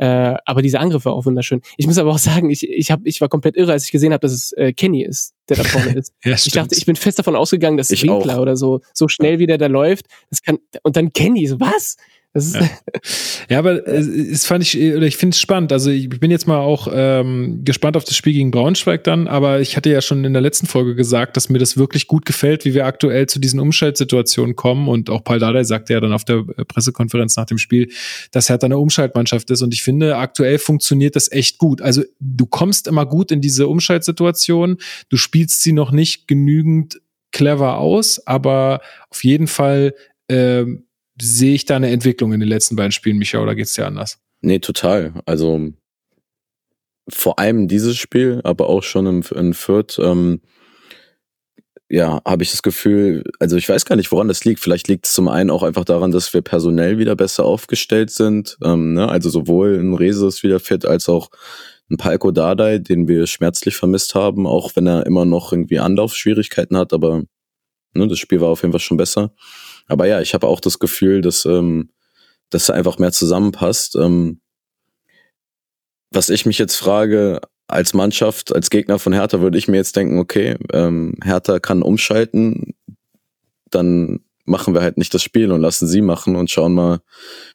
äh, aber dieser Angriff war auch wunderschön. Ich muss aber auch sagen, ich, ich, hab, ich war komplett irre, als ich gesehen habe, dass es äh, Kenny ist, der da vorne (laughs) ist. ja, ich dachte, ich bin fest davon ausgegangen, dass ich Winkler auch. oder so, so schnell wie der da läuft, das kann, und dann Kenny, so was? Ja. (laughs) ja, aber es fand ich, oder ich finde es spannend. Also ich bin jetzt mal auch ähm, gespannt auf das Spiel gegen Braunschweig dann, aber ich hatte ja schon in der letzten Folge gesagt, dass mir das wirklich gut gefällt, wie wir aktuell zu diesen Umschaltsituationen kommen. Und auch Paul Dardai sagte ja dann auf der äh, Pressekonferenz nach dem Spiel, dass er eine Umschaltmannschaft ist. Und ich finde, aktuell funktioniert das echt gut. Also du kommst immer gut in diese Umschaltsituation, du spielst sie noch nicht genügend clever aus, aber auf jeden Fall ähm, sehe ich da eine Entwicklung in den letzten beiden Spielen, Micha, oder geht's dir anders? Nee, total. Also vor allem dieses Spiel, aber auch schon im, in Fürth, ähm, ja, habe ich das Gefühl, also ich weiß gar nicht, woran das liegt. Vielleicht liegt es zum einen auch einfach daran, dass wir personell wieder besser aufgestellt sind. Ähm, ne? Also sowohl ein Rese ist wieder fit, als auch ein Palko Dardai, den wir schmerzlich vermisst haben, auch wenn er immer noch irgendwie Anlaufschwierigkeiten hat, aber ne, das Spiel war auf jeden Fall schon besser. Aber ja, ich habe auch das Gefühl, dass, ähm, dass einfach mehr zusammenpasst. Ähm, was ich mich jetzt frage, als Mannschaft, als Gegner von Hertha, würde ich mir jetzt denken, okay, ähm, Hertha kann umschalten, dann machen wir halt nicht das Spiel und lassen sie machen und schauen mal,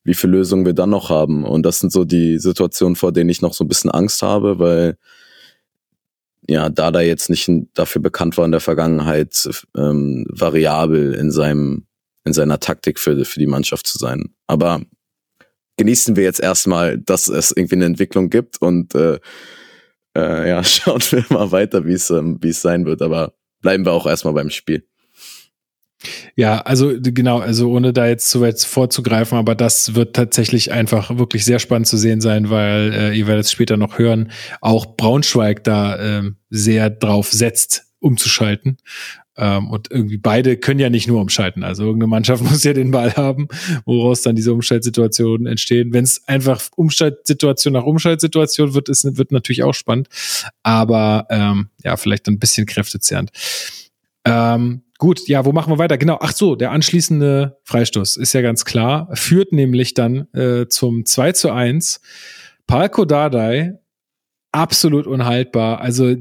wie viele Lösungen wir dann noch haben. Und das sind so die Situationen, vor denen ich noch so ein bisschen Angst habe, weil ja, da da jetzt nicht dafür bekannt war in der Vergangenheit, ähm, variabel in seinem, in seiner Taktik für, für die Mannschaft zu sein. Aber genießen wir jetzt erstmal, dass es irgendwie eine Entwicklung gibt und äh, äh, ja, (laughs) schauen wir mal weiter, wie es ähm, wie es sein wird. Aber bleiben wir auch erstmal beim Spiel. Ja, also genau, also ohne da jetzt zu weit vorzugreifen, aber das wird tatsächlich einfach wirklich sehr spannend zu sehen sein, weil äh, ihr werdet es später noch hören, auch Braunschweig da äh, sehr drauf setzt, umzuschalten. Ähm, und irgendwie beide können ja nicht nur umschalten. Also irgendeine Mannschaft (laughs) muss ja den Ball haben, woraus dann diese Umschaltsituationen entstehen. Wenn es einfach Umschaltsituation nach Umschaltsituation wird, ist wird natürlich auch spannend. Aber ähm, ja, vielleicht ein bisschen kräftezehrend. Ähm, gut, ja, wo machen wir weiter? Genau, ach so, der anschließende Freistoß ist ja ganz klar, führt nämlich dann äh, zum 2 zu 1. Palko Dardai, absolut unhaltbar. Also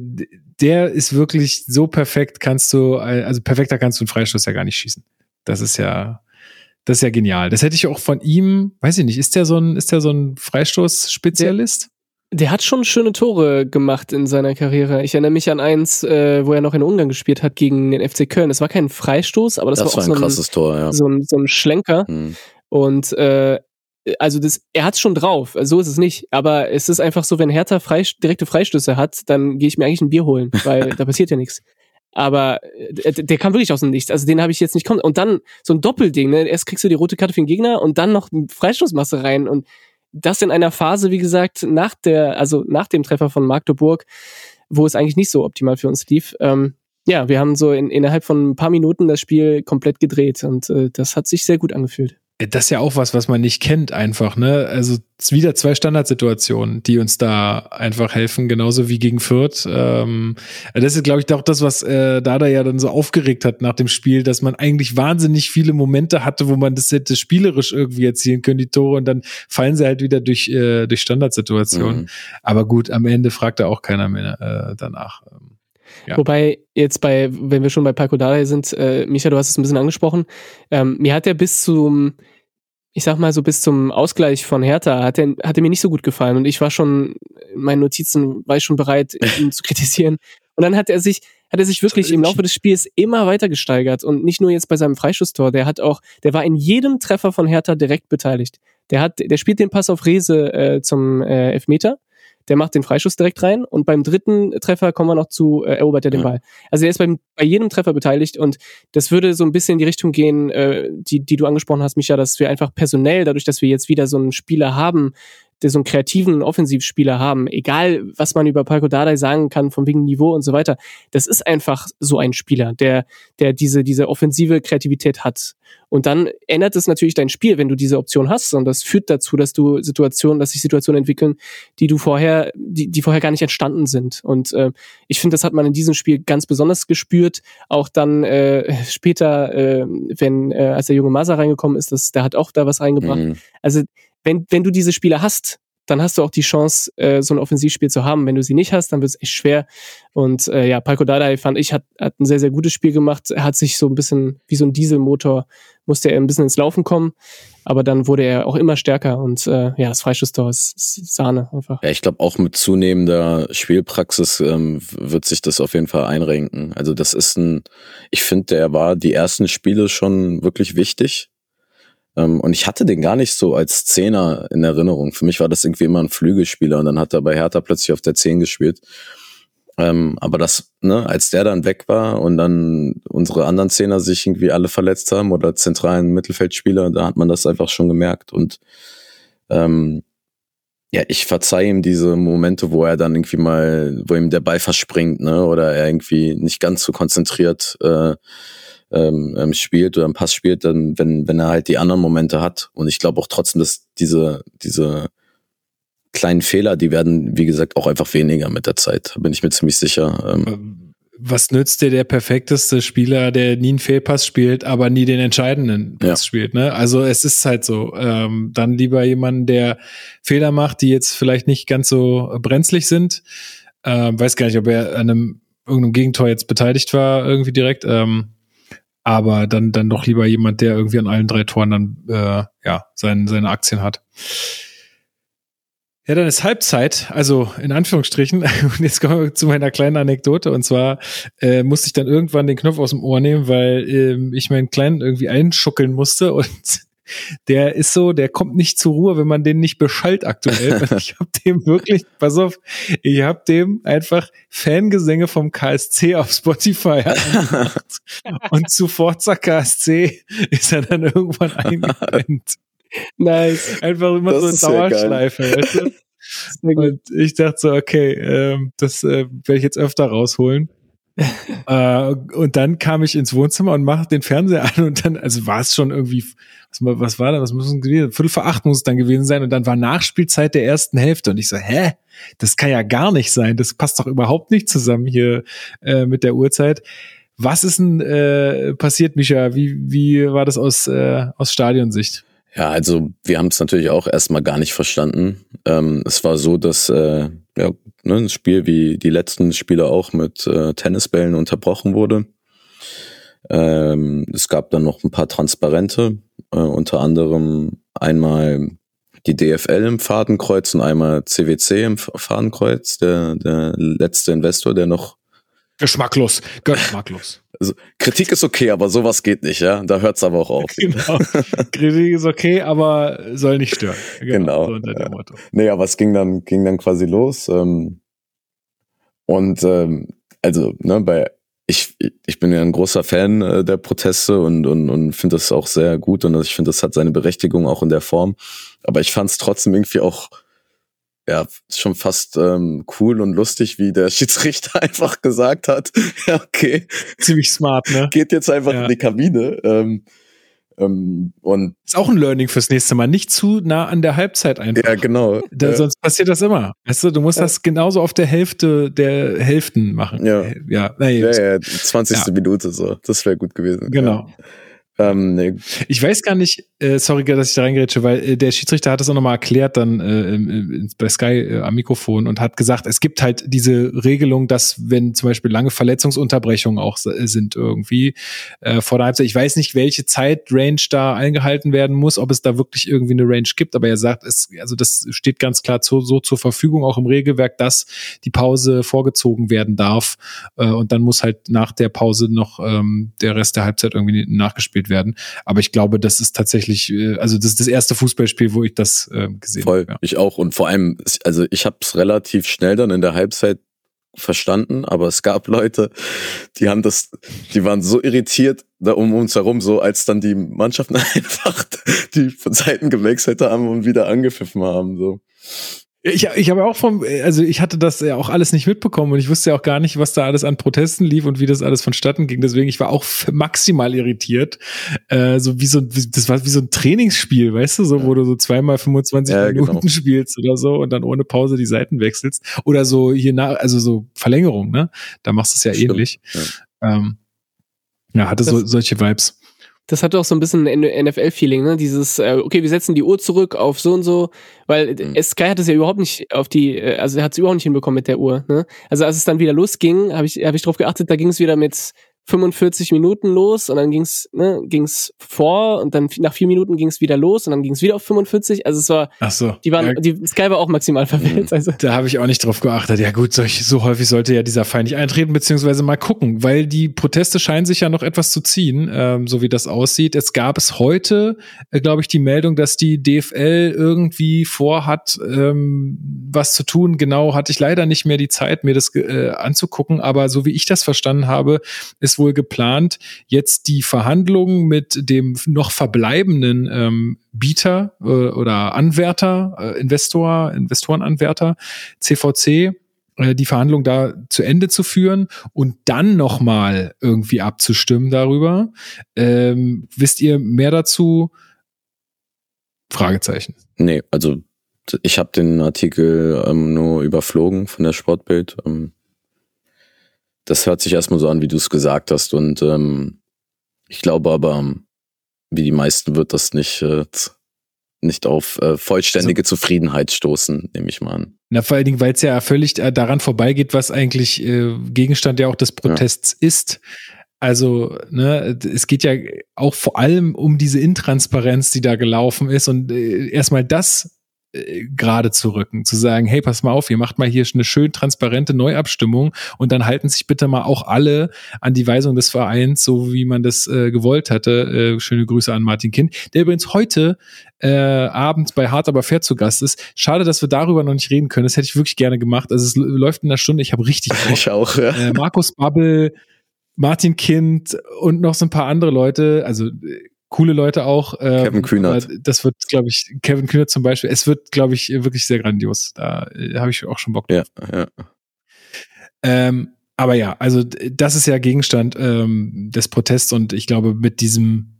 der ist wirklich so perfekt, kannst du, also perfekter kannst du einen Freistoß ja gar nicht schießen. Das ist ja, das ist ja genial. Das hätte ich auch von ihm, weiß ich nicht, ist der so ein, ist der so ein Freistoß-Spezialist? Der, der, hat schon schöne Tore gemacht in seiner Karriere. Ich erinnere mich an eins, äh, wo er noch in Ungarn gespielt hat gegen den FC Köln. Das war kein Freistoß, aber das, das war, war auch ein so, ein, Tor, ja. so, ein, so ein Schlenker. Hm. Und äh, also das, er hat's schon drauf, so ist es nicht. Aber es ist einfach so, wenn Hertha Freist direkte Freistöße hat, dann gehe ich mir eigentlich ein Bier holen, weil (laughs) da passiert ja nichts. Aber äh, der kam wirklich aus dem Nichts. Also den habe ich jetzt nicht kommen. Und dann so ein Doppelding, ne? Erst kriegst du die rote Karte für den Gegner und dann noch Freistoßmasse rein. Und das in einer Phase, wie gesagt, nach der, also nach dem Treffer von Magdeburg, wo es eigentlich nicht so optimal für uns lief. Ähm, ja, wir haben so in, innerhalb von ein paar Minuten das Spiel komplett gedreht und äh, das hat sich sehr gut angefühlt. Das ist ja auch was, was man nicht kennt, einfach, ne? Also wieder zwei Standardsituationen, die uns da einfach helfen, genauso wie gegen Fürth. Ähm, das ist, glaube ich, auch das, was äh, Dada ja dann so aufgeregt hat nach dem Spiel, dass man eigentlich wahnsinnig viele Momente hatte, wo man das hätte spielerisch irgendwie erzielen können, die Tore, und dann fallen sie halt wieder durch, äh, durch Standardsituationen. Mhm. Aber gut, am Ende fragt da auch keiner mehr äh, danach. Ja. Wobei jetzt bei, wenn wir schon bei Paco Dada sind, äh, Micha, du hast es ein bisschen angesprochen, ähm, mir hat er bis zum, ich sag mal so bis zum Ausgleich von Hertha, hat er, hat er mir nicht so gut gefallen und ich war schon, in meinen Notizen war ich schon bereit, (laughs) ihn zu kritisieren. Und dann hat er sich, hat er sich wirklich im Laufe des Spiels immer weiter gesteigert und nicht nur jetzt bei seinem Freischusstor, der hat auch, der war in jedem Treffer von Hertha direkt beteiligt. Der hat, der spielt den Pass auf Rese äh, zum äh, Elfmeter der macht den Freischuss direkt rein und beim dritten Treffer kommen wir noch zu, äh, erobert er den ja. Ball. Also er ist beim, bei jedem Treffer beteiligt und das würde so ein bisschen in die Richtung gehen, äh, die, die du angesprochen hast, Micha, dass wir einfach personell, dadurch, dass wir jetzt wieder so einen Spieler haben, so einen kreativen Offensivspieler haben, egal was man über Paco Dardai sagen kann, von wegen Niveau und so weiter, das ist einfach so ein Spieler, der, der diese, diese offensive Kreativität hat. Und dann ändert es natürlich dein Spiel, wenn du diese Option hast. Und das führt dazu, dass du Situationen, dass sich Situationen entwickeln, die du vorher, die, die vorher gar nicht entstanden sind. Und äh, ich finde, das hat man in diesem Spiel ganz besonders gespürt. Auch dann äh, später, äh, wenn, äh, als der junge Masa reingekommen ist, das, der hat auch da was reingebracht. Mhm. Also wenn, wenn du diese Spieler hast, dann hast du auch die Chance, äh, so ein Offensivspiel zu haben. Wenn du sie nicht hast, dann wird es echt schwer. Und äh, ja, Palko Dardai fand ich, hat, hat ein sehr, sehr gutes Spiel gemacht. Er hat sich so ein bisschen wie so ein Dieselmotor, musste er ein bisschen ins Laufen kommen. Aber dann wurde er auch immer stärker und äh, ja, das Freischusstor ist, ist Sahne einfach. Ja, ich glaube auch mit zunehmender Spielpraxis ähm, wird sich das auf jeden Fall einrenken. Also das ist ein, ich finde, der war die ersten Spiele schon wirklich wichtig und ich hatte den gar nicht so als Zehner in Erinnerung. Für mich war das irgendwie immer ein Flügelspieler und dann hat er bei Hertha plötzlich auf der Zehn gespielt. Ähm, aber das, ne, als der dann weg war und dann unsere anderen Zehner sich irgendwie alle verletzt haben oder zentralen Mittelfeldspieler, da hat man das einfach schon gemerkt. Und ähm, ja, ich verzeih ihm diese Momente, wo er dann irgendwie mal, wo ihm der Ball verspringt, ne, oder er irgendwie nicht ganz so konzentriert äh, ähm, ähm, spielt oder einen Pass spielt, dann, wenn, wenn er halt die anderen Momente hat. Und ich glaube auch trotzdem, dass diese, diese kleinen Fehler, die werden, wie gesagt, auch einfach weniger mit der Zeit. Bin ich mir ziemlich sicher. Ähm, ähm was nützt dir der perfekteste Spieler, der nie einen Fehlpass spielt, aber nie den entscheidenden Pass ja. spielt? Ne? Also es ist halt so. Ähm, dann lieber jemanden, der Fehler macht, die jetzt vielleicht nicht ganz so brenzlig sind. Ähm, weiß gar nicht, ob er an einem irgendeinem Gegentor jetzt beteiligt war, irgendwie direkt. Ähm, aber dann, dann doch lieber jemand, der irgendwie an allen drei Toren dann äh, ja, sein, seine Aktien hat. Ja, dann ist Halbzeit, also in Anführungsstrichen. (laughs) Und jetzt kommen wir zu meiner kleinen Anekdote. Und zwar äh, musste ich dann irgendwann den Knopf aus dem Ohr nehmen, weil äh, ich meinen Kleinen irgendwie einschuckeln musste. (laughs) Und der ist so, der kommt nicht zur Ruhe, wenn man den nicht beschallt aktuell. (laughs) Ich habe dem wirklich, pass auf, ich habe dem einfach Fangesänge vom KSC auf Spotify (laughs) angemacht. Und zu Forza KSC ist er dann irgendwann (laughs) eingepennt. Nice. Einfach immer Das so eine. Dauerschleife, weißt du? Und ich dachte so, okay, ähm, das äh, werde ich jetzt öfter rausholen. (laughs) äh, und dann kam ich ins Wohnzimmer und machte den Fernseher an und dann, also war es schon irgendwie, was, war- was war da, was muss es gewesen? Viertel vor acht muss es dann gewesen sein und dann war Nachspielzeit der ersten Hälfte und ich so, hä? Das kann ja gar nicht sein, das passt doch überhaupt nicht zusammen hier äh, mit der Uhrzeit. Was ist denn äh, passiert, Micha? Wie, wie war das aus, äh, aus Stadionsicht? Ja, also wir haben es natürlich auch erstmal gar nicht verstanden. Ähm, es war so, dass äh, ja, ne, ein Spiel wie die letzten Spiele auch mit äh, Tennisbällen unterbrochen wurde. Ähm, es gab dann noch ein paar Transparente, äh, unter anderem einmal die DFL im Fadenkreuz und einmal CWC im Fadenkreuz, der, der letzte Investor, der noch Geschmacklos, geschmacklos. Also Kritik ist okay, aber sowas geht nicht, ja. Da hört's aber auch auf. (laughs) genau. Kritik ist okay, aber soll nicht stören. Genau, So unter dem. Motto. Nee, aber es ging dann, ging dann quasi los. Ähm, und ähm, also, ne, bei ich, ich bin ja ein großer Fan äh, der Proteste und, und, und finde das auch sehr gut und ich finde, das hat seine Berechtigung auch in der Form. Aber ich fand es trotzdem irgendwie auch ja schon fast ähm, cool und lustig, wie der (laughs) Schiedsrichter einfach gesagt hat, (laughs) ja, okay, Ziemlich smart, ne? geht jetzt einfach Ja. in die Kabine. Ähm, ähm, und Ist auch ein Learning fürs nächste Mal. Nicht zu nah an der Halbzeit einfach. ja, genau. Da, Äh, sonst passiert das immer. Weißt du, du musst das genauso auf der Hälfte der Hälften machen. Ja. Ja, nee, ja, ja, 20. Ja. Minute so. Das wäre gut gewesen. genau. Ähm, nee, Ich weiß gar nicht, äh, sorry, dass ich da reingerätsche, weil äh, der Schiedsrichter hat das auch nochmal erklärt dann äh, bei Sky äh, am Mikrofon und hat gesagt, es gibt halt diese Regelung, dass wenn zum Beispiel lange Verletzungsunterbrechungen auch s- sind irgendwie äh, vor der Halbzeit, ich weiß nicht, welche Zeitrange da eingehalten werden muss, ob es da wirklich irgendwie eine Range gibt, aber er sagt, es, also das steht ganz klar zu, so zur Verfügung, auch im Regelwerk, dass die Pause vorgezogen werden darf äh, und dann muss halt nach der Pause noch ähm, der Rest der Halbzeit irgendwie nachgespielt werden. Aber ich glaube, das ist tatsächlich, äh, also das ist das erste Fußballspiel, wo ich das äh, gesehen voll. habe. Ja. Ich auch. Und vor allem, also ich habe es relativ schnell dann in der Halbzeit verstanden, aber es gab Leute, die haben das, die waren so irritiert da um uns herum, so als dann die Mannschaften (laughs) einfach die Seiten gewechselt haben und wieder angepfiffen haben. So. Ich, ich habe auch vom, also ich hatte das ja auch alles nicht mitbekommen und ich wusste ja auch gar nicht, was da alles an Protesten lief und wie das alles vonstatten ging. Deswegen, ich war auch maximal irritiert. Äh, so wie so, wie, das war wie so ein Trainingsspiel, weißt du, so, wo du so zweimal 25 Ja, Minuten genau. (laughs) spielst oder so und dann ohne Pause die Seiten wechselst. Oder so hier nach, also so Verlängerung, ne? Da machst du es ja Stimmt, ähnlich. ja. Ähm, ja, hatte so, solche Vibes. Das hat auch so ein bisschen ein NFL-Feeling, ne? Dieses, äh, okay, wir setzen die Uhr zurück auf so und so, weil Mhm. äh, Sky hat es ja überhaupt nicht auf die, äh, also er hat es überhaupt nicht hinbekommen mit der Uhr, ne? Also als es dann wieder losging, habe ich, hab ich drauf geachtet, da ging es wieder mit 45 Minuten los und dann ging's, ne, ging's vor und dann nach vier Minuten ging's wieder los und dann ging's wieder auf 45. Also es war, Ach so. die waren, ja, die Sky war auch maximal verwirrt. Also Da habe ich auch nicht drauf geachtet. Ja gut, solch, so häufig sollte ja dieser Fall nicht eintreten, beziehungsweise mal gucken, weil die Proteste scheinen sich ja noch etwas zu ziehen, ähm, so wie das aussieht. Es gab es heute, äh, glaube ich, die Meldung, dass die DFL irgendwie vorhat, ähm, was zu tun. Genau hatte ich leider nicht mehr die Zeit, mir das äh, anzugucken, aber so wie ich das verstanden habe, ist wohl geplant, jetzt die Verhandlungen mit dem noch verbleibenden ähm, Bieter äh, oder Anwärter, äh, Investor, Investorenanwärter, CVC, äh, die Verhandlung da zu Ende zu führen und dann nochmal irgendwie abzustimmen darüber. Ähm, wisst ihr mehr dazu? Fragezeichen. Nee, also ich habe den Artikel ähm, nur überflogen von der Sportbild. Ähm, das hört sich erstmal so an, wie du es gesagt hast. Und ähm, ich glaube aber, wie die meisten wird das nicht, äh, nicht auf äh, vollständige Zufriedenheit stoßen, nehme ich mal an. Na, vor allen Dingen, weil es ja völlig äh, daran vorbeigeht, was eigentlich äh, Gegenstand ja auch des Protests ist. Also, ne, es geht ja auch vor allem um diese Intransparenz, die da gelaufen ist und äh, erstmal das äh, gerade zu rücken, zu sagen, hey, pass mal auf, ihr macht mal hier eine schön transparente Neuabstimmung und dann halten sich bitte mal auch alle an die Weisung des Vereins, so wie man das äh, gewollt hatte. Äh, schöne Grüße an Martin Kind, der übrigens heute äh, Abend bei Hart aber fair zu Gast ist. Schade, dass wir darüber noch nicht reden können. Das hätte ich wirklich gerne gemacht. Also es läuft in einer Stunde. Ich habe richtig Bock. Ich auch. Ja. Äh, Markus Babbel, Martin Kind und noch so ein paar andere Leute. Also äh, coole Leute auch. Ähm, Kevin Kühnert. Das wird, glaube ich, Kevin Kühnert zum Beispiel. Es wird, glaube ich, wirklich sehr grandios. Da äh, habe ich auch schon Bock drauf. Ja, ja. Ähm, aber ja, also das ist ja Gegenstand ähm, des Protests und ich glaube, mit diesem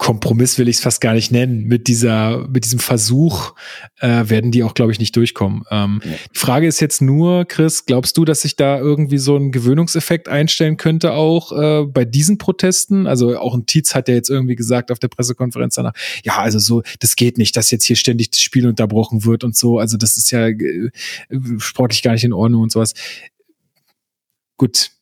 Kompromiss will ich es fast gar nicht nennen. Mit dieser, mit diesem Versuch äh, werden die auch, glaube ich, nicht durchkommen. Ähm, ja. Die Frage ist jetzt nur, Chris, glaubst du, dass sich da irgendwie so ein Gewöhnungseffekt einstellen könnte auch äh, bei diesen Protesten? Also auch ein Tietz hat ja jetzt irgendwie gesagt auf der Pressekonferenz danach, ja, also so, das geht nicht, dass jetzt hier ständig das Spiel unterbrochen wird und so. Also das ist ja äh, sportlich gar nicht in Ordnung und sowas. Gut,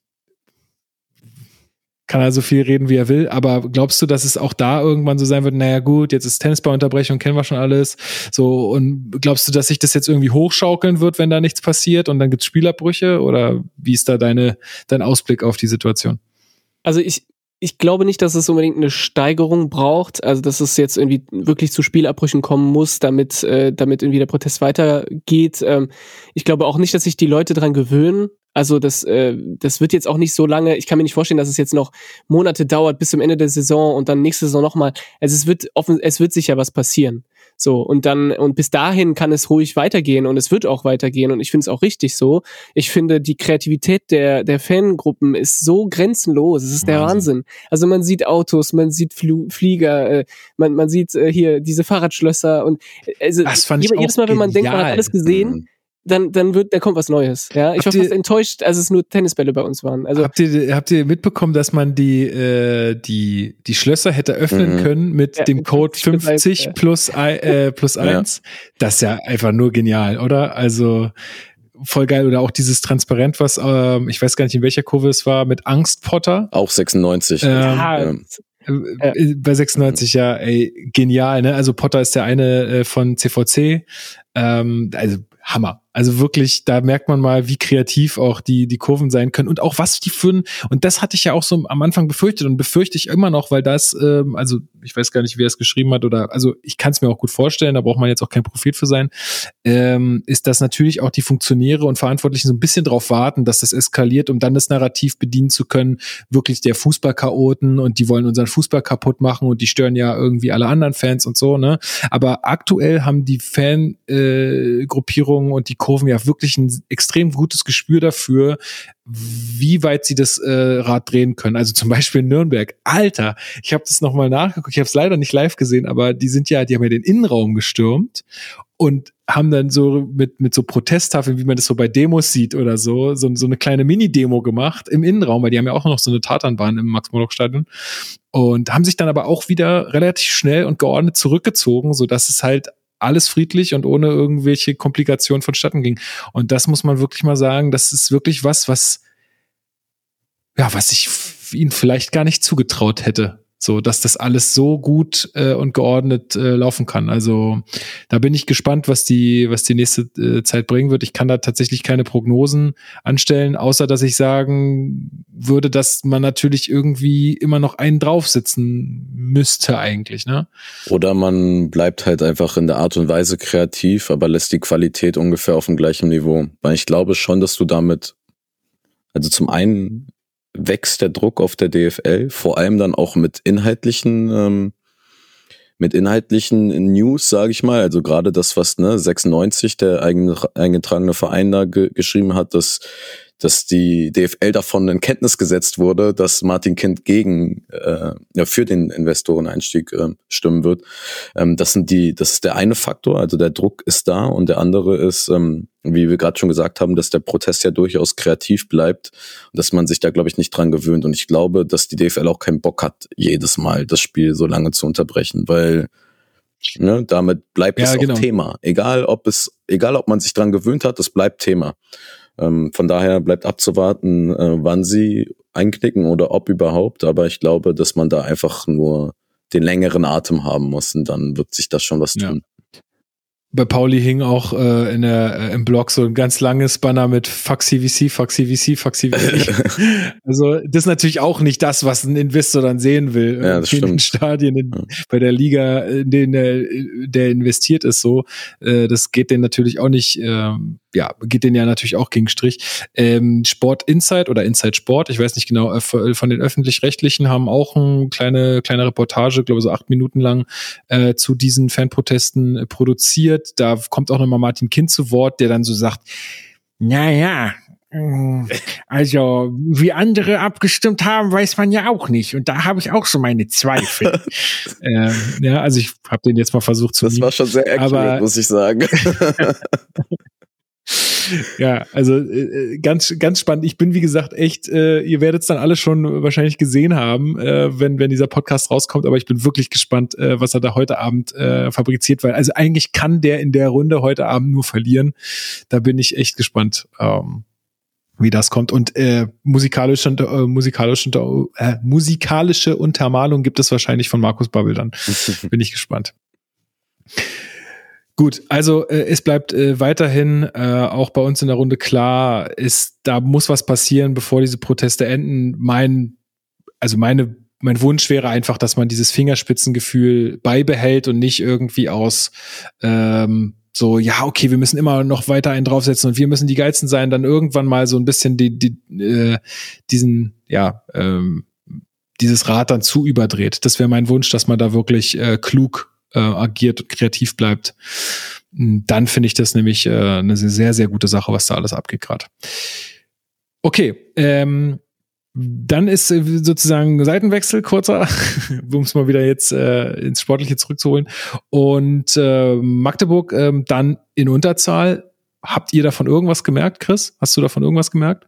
kann er so viel reden, wie er will, aber glaubst du, dass es auch da irgendwann so sein wird, naja gut, jetzt ist Tennisballunterbrechung, kennen wir schon alles, so, und glaubst du, dass sich das jetzt irgendwie hochschaukeln wird, wenn da nichts passiert und dann gibt's Spielabbrüche oder wie ist da deine, dein Ausblick auf die Situation? Also ich, ich glaube nicht, dass es unbedingt eine Steigerung braucht, also dass es jetzt irgendwie wirklich zu Spielabbrüchen kommen muss, damit, äh, damit irgendwie der Protest weitergeht. Ähm, ich glaube auch nicht, dass sich die Leute dran gewöhnen. Also das, äh, das wird jetzt auch nicht so lange, ich kann mir nicht vorstellen, dass es jetzt noch Monate dauert bis zum Ende der Saison und dann nächste Saison nochmal. Also es wird offen, es wird sicher was passieren. So, und dann, und bis dahin kann es ruhig weitergehen und es wird auch weitergehen und ich finde es auch richtig so. Ich finde, die Kreativität der, der Fangruppen ist so grenzenlos. Es ist Wahnsinn. der Wahnsinn. Also man sieht Autos, man sieht Fl Flieger, äh, man, man sieht äh, hier diese Fahrradschlösser und äh, also jedes Mal, wenn man genial. denkt, man hat alles gesehen, mhm dann, dann wird, da kommt was Neues. Ja, ich habt war fast enttäuscht, als es nur Tennisbälle bei uns waren. Also habt ihr, habt ihr mitbekommen, dass man die, äh, die, die Schlösser hätte öffnen mhm. können mit ja, dem Code 50 ja. plus, äh, plus eins? Ja. Das ist ja einfach nur genial, oder? Also voll geil oder auch dieses Transparent, was ähm, ich weiß gar nicht in welcher Kurve es war mit Angst Potter. Auch 96. Ähm, ja. Äh, äh, bei 96 ja, ey, genial, ne? Also Potter ist der eine äh, von CVC. Ähm, also Hammer. Also wirklich, da merkt man mal, wie kreativ auch die, die Kurven sein können und auch was die für ein, und das hatte ich ja auch so am Anfang befürchtet und befürchte ich immer noch, weil das, ähm, also ich weiß gar nicht, wer es geschrieben hat oder, also ich kann es mir auch gut vorstellen, da braucht man jetzt auch kein Prophet für sein, ähm, ist, dass natürlich auch die Funktionäre und Verantwortlichen so ein bisschen drauf warten, dass das eskaliert, um dann das Narrativ bedienen zu können, wirklich der Fußballchaoten und die wollen unseren Fußball kaputt machen und die stören ja irgendwie alle anderen Fans und so, ne? Aber aktuell haben die Fangruppierungen äh, und die Kurven ja wirklich ein extrem gutes Gespür dafür, wie weit sie das äh, Rad drehen können. Also zum Beispiel Nürnberg. Alter, ich habe das nochmal nachgeguckt. Ich habe es leider nicht live gesehen, aber die sind ja, die haben ja den Innenraum gestürmt und haben dann so mit, mit so Protesttafeln, wie man das so bei Demos sieht oder so, so, so eine kleine Mini-Demo gemacht im Innenraum, weil die haben ja auch noch so eine Tatanbahn im Max-Morlock-Stadion und haben sich dann aber auch wieder relativ schnell und geordnet zurückgezogen, so dass es halt alles friedlich und ohne irgendwelche Komplikationen vonstatten ging. Und das muss man wirklich mal sagen, das ist wirklich was, was, ja, was ich ihnen vielleicht gar nicht zugetraut hätte. So, dass das alles so gut äh, und geordnet äh, laufen kann. Also da bin ich gespannt, was die, was die nächste äh, Zeit bringen wird. Ich kann da tatsächlich keine Prognosen anstellen, außer dass ich sagen würde, dass man natürlich irgendwie immer noch einen draufsitzen müsste eigentlich, ne? Oder man bleibt halt einfach in der Art und Weise kreativ, aber lässt die Qualität ungefähr auf dem gleichen Niveau. Weil ich glaube schon, dass du damit also zum einen wächst der Druck auf der DFL, vor allem dann auch mit inhaltlichen, ähm, mit inhaltlichen News, sage ich mal. Also gerade das, was ne, 96 der eingetragene Verein da ge geschrieben hat, dass dass die DFL davon in Kenntnis gesetzt wurde, dass Martin Kind gegen äh, ja, für den Investoreneinstieg äh, stimmen wird. Ähm, das sind die, das ist der eine Faktor, also der Druck ist da und der andere ist, ähm, wie wir gerade schon gesagt haben, dass der Protest ja durchaus kreativ bleibt und dass man sich da, glaube ich, nicht dran gewöhnt. Und ich glaube, dass die DFL auch keinen Bock hat, jedes Mal das Spiel so lange zu unterbrechen, weil Ne, damit bleibt ja, es auch genau. Thema. Egal ob es, egal ob man sich dran gewöhnt hat, es bleibt Thema. Ähm, von daher bleibt abzuwarten, äh, wann sie einknicken oder ob überhaupt, aber ich glaube, dass man da einfach nur den längeren Atem haben muss und dann wird sich das schon was tun. Ja bei Pauli hing auch äh, in der, äh, im Blog so ein ganz langes Banner mit Fuck CVC, Fuck CVC, Fuck CVC. (laughs) also das ist natürlich auch nicht das, was ein Investor dann sehen will. Ja, das in stimmt. den Stadien, in, bei der Liga, in denen der, der investiert ist so. Äh, das geht den natürlich auch nicht, ähm, ja, geht den ja natürlich auch gegen Strich. Ähm, Sport Insight oder Inside Sport, ich weiß nicht genau, äh, von den öffentlich-rechtlichen haben auch eine kleine, kleine Reportage, glaube so acht Minuten lang, äh, zu diesen Fanprotesten äh, produziert. Da kommt auch nochmal Martin Kind zu Wort, der dann so sagt, naja, also, wie andere abgestimmt haben, weiß man ja auch nicht. Und da habe ich auch so meine Zweifel. (laughs) ähm, ja, also ich habe den jetzt mal versucht zu. Das war schon sehr accurate, muss ich sagen. (laughs) (laughs) ja, also äh, ganz ganz spannend. Ich bin wie gesagt echt, äh, ihr werdet es dann alle schon wahrscheinlich gesehen haben, äh, wenn wenn dieser Podcast rauskommt. Aber ich bin wirklich gespannt, äh, was er da heute Abend äh, fabriziert, weil also eigentlich kann der in der Runde heute Abend nur verlieren. Da bin ich echt gespannt. Ähm, wie das kommt. Und äh, musikalische, äh, musikalische, äh, musikalische Untermalung gibt es wahrscheinlich von Markus Babbel dann. (laughs) Bin ich gespannt. Gut, also äh, es bleibt äh, weiterhin äh, auch bei uns in der Runde klar, ist, da muss was passieren, bevor diese Proteste enden. Mein, also meine, mein Wunsch wäre einfach, dass man dieses Fingerspitzengefühl beibehält und nicht irgendwie aus ähm, so, ja, okay, wir müssen immer noch weiter einen draufsetzen und wir müssen die geilsten sein, dann irgendwann mal so ein bisschen die, die, äh, diesen, ja, ähm, dieses Rad dann zu überdreht. Das wäre mein Wunsch, dass man da wirklich äh, klug äh, agiert und kreativ bleibt. Dann finde ich das nämlich äh, eine sehr, sehr gute Sache, was da alles abgeht gerade. Okay, ähm, dann ist äh, sozusagen Seitenwechsel kurzer, (laughs) um es mal wieder jetzt äh, ins Sportliche zurückzuholen. Und äh, Magdeburg äh, dann in Unterzahl. Habt ihr davon irgendwas gemerkt, Chris? Hast du davon irgendwas gemerkt?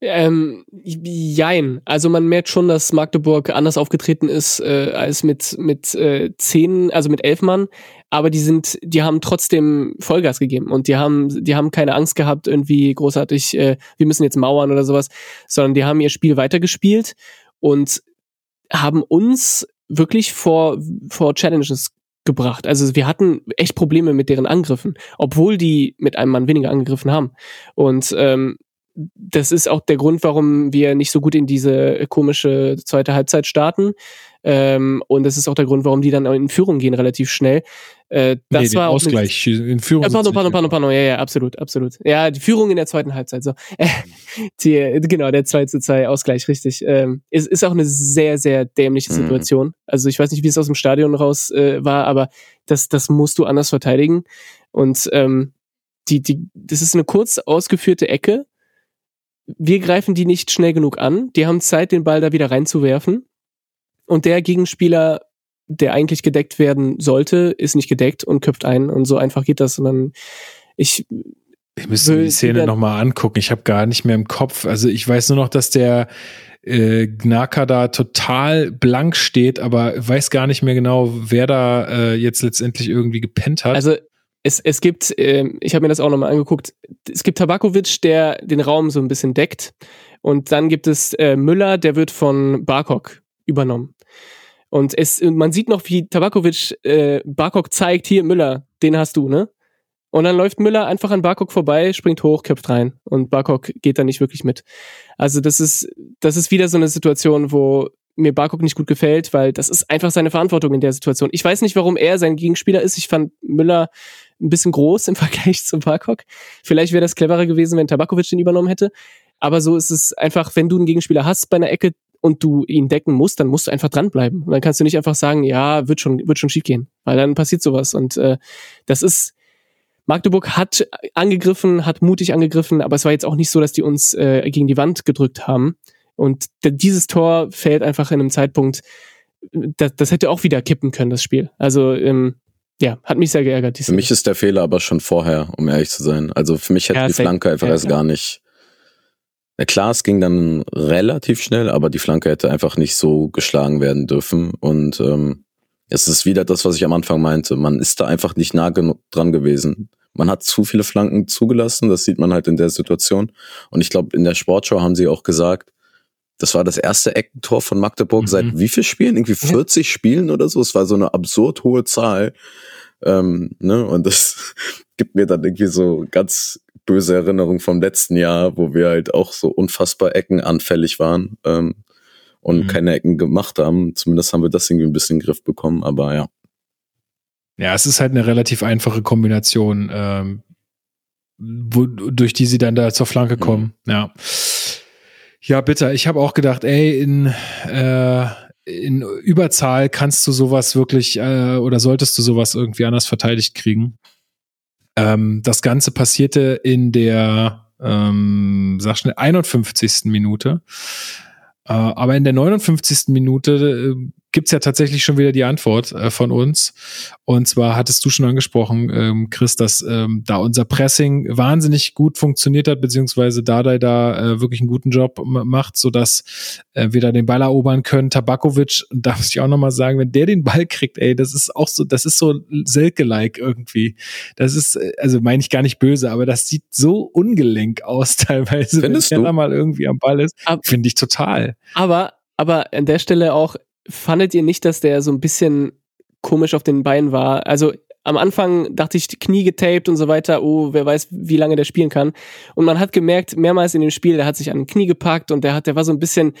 Ähm, jein. Also man merkt schon, dass Magdeburg anders aufgetreten ist äh, als mit mit äh, zehn, also mit elf Mann. Aber die sind, die haben trotzdem Vollgas gegeben und die haben, die haben keine Angst gehabt irgendwie großartig. Äh, wir müssen jetzt mauern oder sowas, sondern die haben ihr Spiel weitergespielt und haben uns wirklich vor vor Challenges gebracht. Also wir hatten echt Probleme mit deren Angriffen, obwohl die mit einem Mann weniger angegriffen haben. Und ähm, das ist auch der Grund, warum wir nicht so gut in diese komische zweite Halbzeit starten. Ähm, und das ist auch der Grund, warum die dann in Führung gehen relativ schnell. Äh, das nee, war auch Ausgleich. In Führung. Ja, pardon, pardon, pardon, pardon. Ja, ja, absolut, absolut. Ja, die Führung in der zweiten Halbzeit. So, (laughs) die, genau, der 2 zu 2 Ausgleich, richtig. Ähm, ist, ist auch eine sehr, sehr dämliche Mhm. Situation. Also ich weiß nicht, wie es aus dem Stadion raus äh, war, aber das, das musst du anders verteidigen. Und ähm, die, die, das ist eine kurz ausgeführte Ecke wir greifen die nicht schnell genug an. Die haben Zeit, den Ball da wieder reinzuwerfen. Und der Gegenspieler, der eigentlich gedeckt werden sollte, ist nicht gedeckt und köpft ein. Und so einfach geht das. Und dann, ich. Ich müsste die Szene nochmal angucken. Ich habe gar nicht mehr im Kopf. Also ich weiß nur noch, dass der äh, Gnaka da total blank steht, aber weiß gar nicht mehr genau, wer da äh, jetzt letztendlich irgendwie gepennt hat. Also es, es gibt, äh, ich habe mir das auch nochmal angeguckt, es gibt Tabakovic, der den Raum so ein bisschen deckt. Und dann gibt es äh, Müller, der wird von Barkok übernommen. Und es, man sieht noch, wie Tabakovic äh, Barkok zeigt, hier Müller, den hast du, ne? Und dann läuft Müller einfach an Barkok vorbei, springt hoch, köpft rein. Und Barkok geht da nicht wirklich mit. Also das ist, das ist wieder so eine Situation, wo mir Barkok nicht gut gefällt, weil das ist einfach seine Verantwortung in der Situation. Ich weiß nicht, warum er sein Gegenspieler ist. Ich fand Müller ein bisschen groß (laughs) im Vergleich zu Barkok. Vielleicht wäre das cleverer gewesen, wenn Tabakovic den übernommen hätte. Aber so ist es einfach, wenn du einen Gegenspieler hast bei einer Ecke und du ihn decken musst, dann musst du einfach dranbleiben. Und dann kannst du nicht einfach sagen, ja, wird schon, wird schon schief gehen. Weil dann passiert sowas. Und äh, das ist, Magdeburg hat angegriffen, hat mutig angegriffen, aber es war jetzt auch nicht so, dass die uns äh, gegen die Wand gedrückt haben. Und dieses Tor fällt einfach in einem Zeitpunkt, das, das hätte auch wieder kippen können, das Spiel. Also ähm, ja, hat mich sehr geärgert. Für mich ist der Fehler aber schon vorher, um ehrlich zu sein. Also für mich hätte Ja, die. Flanke einfach Ja, erst ja. gar nicht. Ja, klar, es ging dann relativ schnell, aber die Flanke hätte einfach nicht so geschlagen werden dürfen. Und ähm, es ist wieder das, was ich am Anfang meinte. Man ist da einfach nicht nah genug dran gewesen. Man hat zu viele Flanken zugelassen, das sieht man halt in der Situation. Und ich glaube, in der Sportschau haben sie auch gesagt, das war das erste Eckentor von Magdeburg Mhm. seit wie viel Spielen? Irgendwie 40 Spielen oder so. Es war so eine absurd hohe Zahl. Ähm, ne? Und das (laughs) gibt mir dann irgendwie so ganz böse Erinnerungen vom letzten Jahr, wo wir halt auch so unfassbar eckenanfällig waren ähm, und Mhm. keine Ecken gemacht haben. Zumindest haben wir das irgendwie ein bisschen in den Griff bekommen, aber ja. Ja, es ist halt eine relativ einfache Kombination, ähm, wo, durch die sie dann da zur Flanke Mhm. kommen. Ja. Ja, bitter. Ich habe auch gedacht, ey, in, äh, in Überzahl kannst du sowas wirklich äh, oder solltest du sowas irgendwie anders verteidigt kriegen. Ähm, das Ganze passierte in der, ähm, sag schnell, 51. Minute. Äh, aber in der 59. Minute äh, gibt's ja tatsächlich schon wieder die Antwort äh, von uns. Und zwar hattest du schon angesprochen, ähm, Chris, dass ähm, da unser Pressing wahnsinnig gut funktioniert hat, beziehungsweise Dardai da äh, wirklich einen guten Job macht, sodass äh, wir da den Ball erobern können. Tabakovic, da muss ich auch nochmal sagen, wenn der den Ball kriegt, ey, das ist auch so, das ist so Selke-like irgendwie. Das ist, äh, also meine ich gar nicht böse, aber das sieht so ungelenk aus (laughs) teilweise, Findest wenn der da mal irgendwie am Ball ist. Finde ich total. Aber, aber an der Stelle auch, fandet ihr nicht, dass der so ein bisschen komisch auf den Beinen war? Also am Anfang dachte ich, Knie getaped und so weiter, oh, wer weiß, wie lange der spielen kann. Und man hat gemerkt, mehrmals in dem Spiel, der hat sich an den Knie gepackt und der hat, der war so ein bisschen,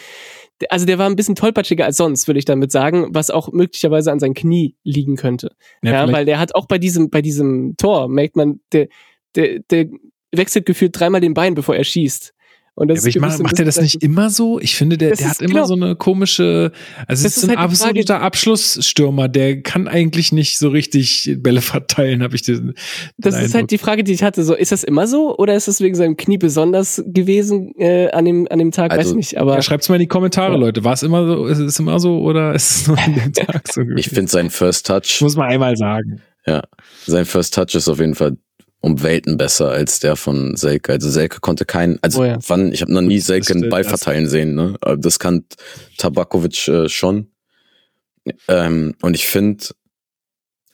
also der war ein bisschen tollpatschiger als sonst, würde ich damit sagen, was auch möglicherweise an sein Knie liegen könnte. Ja, vielleicht- weil der hat auch bei diesem, bei diesem Tor, merkt man, der, der, der wechselt gefühlt dreimal den Bein, bevor er schießt. Und Ja, aber ich ist mach, macht er das nicht immer so? Ich finde, der, Das der ist hat immer genau- so eine komische, also es Das ist, ist ein halt absoluter Abschlussstürmer, der kann eigentlich nicht so richtig Bälle (laughs) verteilen, habe ich den, Das den ist halt die Frage, die ich hatte. So, ist das immer so oder ist es wegen seinem Knie besonders gewesen äh, an dem an dem Tag? Weiß Also, nicht. Aber Ja, schreibt's mal in die Kommentare, Ja. Leute. War es immer so, ist es immer so oder ist es nur an dem Tag so (laughs) gewesen? Ich finde sein First Touch, muss man einmal sagen. sein First Touch ist auf jeden Fall um Welten besser als der von Selke. Also Selke konnte keinen, also Oh ja. wann, ich habe noch nie Selke einen Ball verteilen sehen, ne? Das kann Tabakovic äh, schon. Ähm, und ich finde,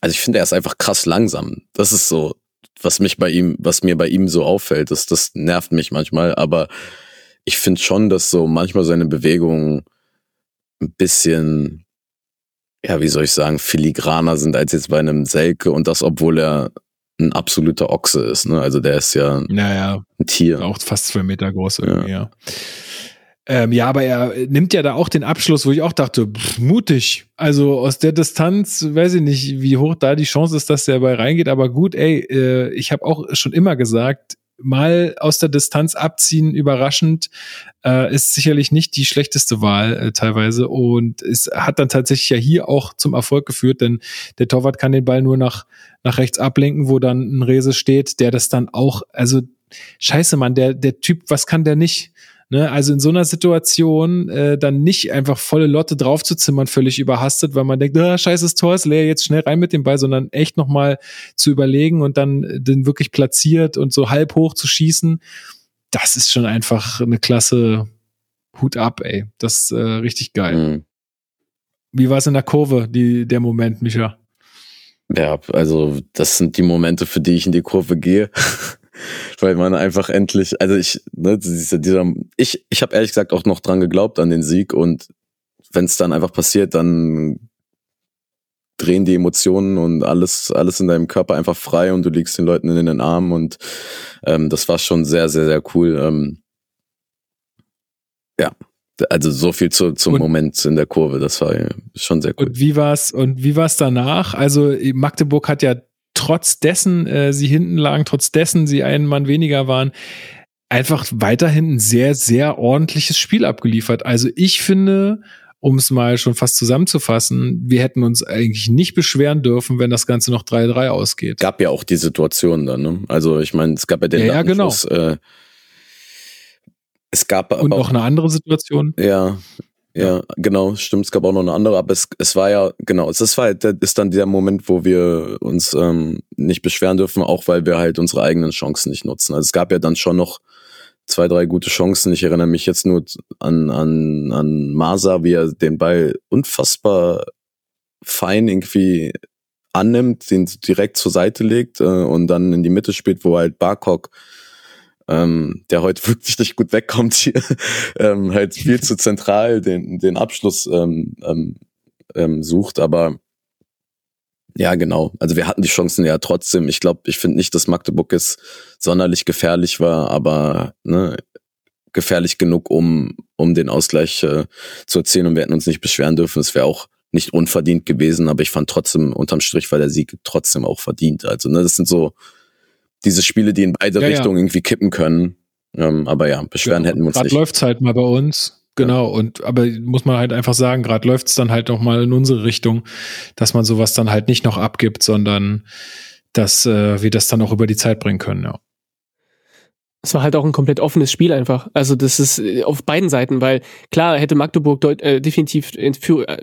also ich finde, er ist einfach krass langsam. Das ist so, was mich bei ihm, was mir bei ihm so auffällt. Das, das nervt mich manchmal, aber ich finde schon, dass so manchmal seine Bewegungen ein bisschen, ja, wie soll ich sagen, filigraner sind als jetzt bei einem Selke und das, obwohl er ein absoluter Ochse ist. Ne? Also der ist ja Naja, ein Tier. auch fast zwei Meter groß irgendwie, ja. Ähm, ja, aber er nimmt ja da auch den Abschluss, wo ich auch dachte, pff, mutig. Also aus der Distanz, weiß ich nicht, wie hoch da die Chance ist, dass der bei reingeht. Aber gut, ey, äh, ich habe auch schon immer gesagt, mal aus der Distanz abziehen, überraschend, äh, ist sicherlich nicht die schlechteste Wahl äh, teilweise. Und es hat dann tatsächlich ja hier auch zum Erfolg geführt, denn der Torwart kann den Ball nur nach, nach rechts ablenken, wo dann ein Rese steht, der das dann auch, also scheiße, Mann, der, der Typ, was kann der nicht? Ne, also in so einer Situation äh, dann nicht einfach volle Lotte draufzuzimmern, völlig überhastet, weil man denkt, ah, scheiße, das Tor ist leer, jetzt schnell rein mit dem Ball, sondern echt nochmal zu überlegen und dann äh, den wirklich platziert und so halb hoch zu schießen, das ist schon einfach eine klasse Hut ab, ey. Das ist äh, richtig geil. Mhm. Wie war es in der Kurve, die, der Moment, Micha? Ja, also das sind die Momente, für die ich in die Kurve gehe. (laughs) Weil man einfach endlich, also ich, ne, dieser, dieser ich, ich habe ehrlich gesagt auch noch dran geglaubt an den Sieg und wenn es dann einfach passiert, dann drehen die Emotionen und alles, alles in deinem Körper einfach frei und du liegst den Leuten in den Armen und ähm, das war schon sehr, sehr, sehr cool. Ähm, ja, also so viel zu, zum Und- Moment in der Kurve, das war schon sehr cool. Und wie war's und wie war's danach? Also Magdeburg hat ja trotz dessen äh, sie hinten lagen, trotz dessen sie einen Mann weniger waren, einfach weiterhin ein sehr sehr ordentliches Spiel abgeliefert. Also ich finde, um es mal schon fast zusammenzufassen, wir hätten uns eigentlich nicht beschweren dürfen, wenn das Ganze noch 3-3 ausgeht. gab ja auch die Situation dann, ne? Also ich meine, es gab ja den Ja, ja, genau. Äh, es gab aber Und auch, noch eine andere Situation. ja, ja, genau, stimmt, es gab auch noch eine andere, aber es, es war ja, genau, es ist, war, halt- ist dann der Moment, wo wir uns ähm, nicht beschweren dürfen, auch weil wir halt unsere eigenen Chancen nicht nutzen. Also es gab ja dann schon noch zwei, drei gute Chancen. Ich erinnere mich jetzt nur an, an, an Masa, wie er den Ball unfassbar fein irgendwie annimmt, den direkt zur Seite legt äh, und dann in die Mitte spielt, wo halt Barkok ähm, der heute (laughs) wirklich nicht gut wegkommt hier, ähm, halt viel zu zentral den, den Abschluss ähm, ähm, ähm, sucht. Aber ja, genau. Also wir hatten die Chancen ja trotzdem. Ich glaube, ich finde nicht, dass Magdeburg es sonderlich gefährlich war, aber ne, gefährlich genug, um, um den Ausgleich äh, zu erzielen und wir hätten uns nicht beschweren dürfen. Es wäre auch nicht unverdient gewesen, aber ich fand trotzdem, unterm Strich war der Sieg trotzdem auch verdient. Also, ne, das sind so diese Spiele, die in beide Ja, ja. Richtungen irgendwie kippen können. Ähm, aber ja, beschweren hätten wir uns Gerade nicht. läuft's halt mal bei uns. Genau, und aber muss man halt einfach sagen, gerade läuft's dann halt auch mal in unsere Richtung, dass man sowas dann halt nicht noch abgibt, sondern dass äh, wir das dann auch über die Zeit bringen können, ja. Es war halt auch ein komplett offenes Spiel einfach. Also das ist äh, auf beiden Seiten, weil klar hätte Magdeburg deut äh, definitiv in Führ äh,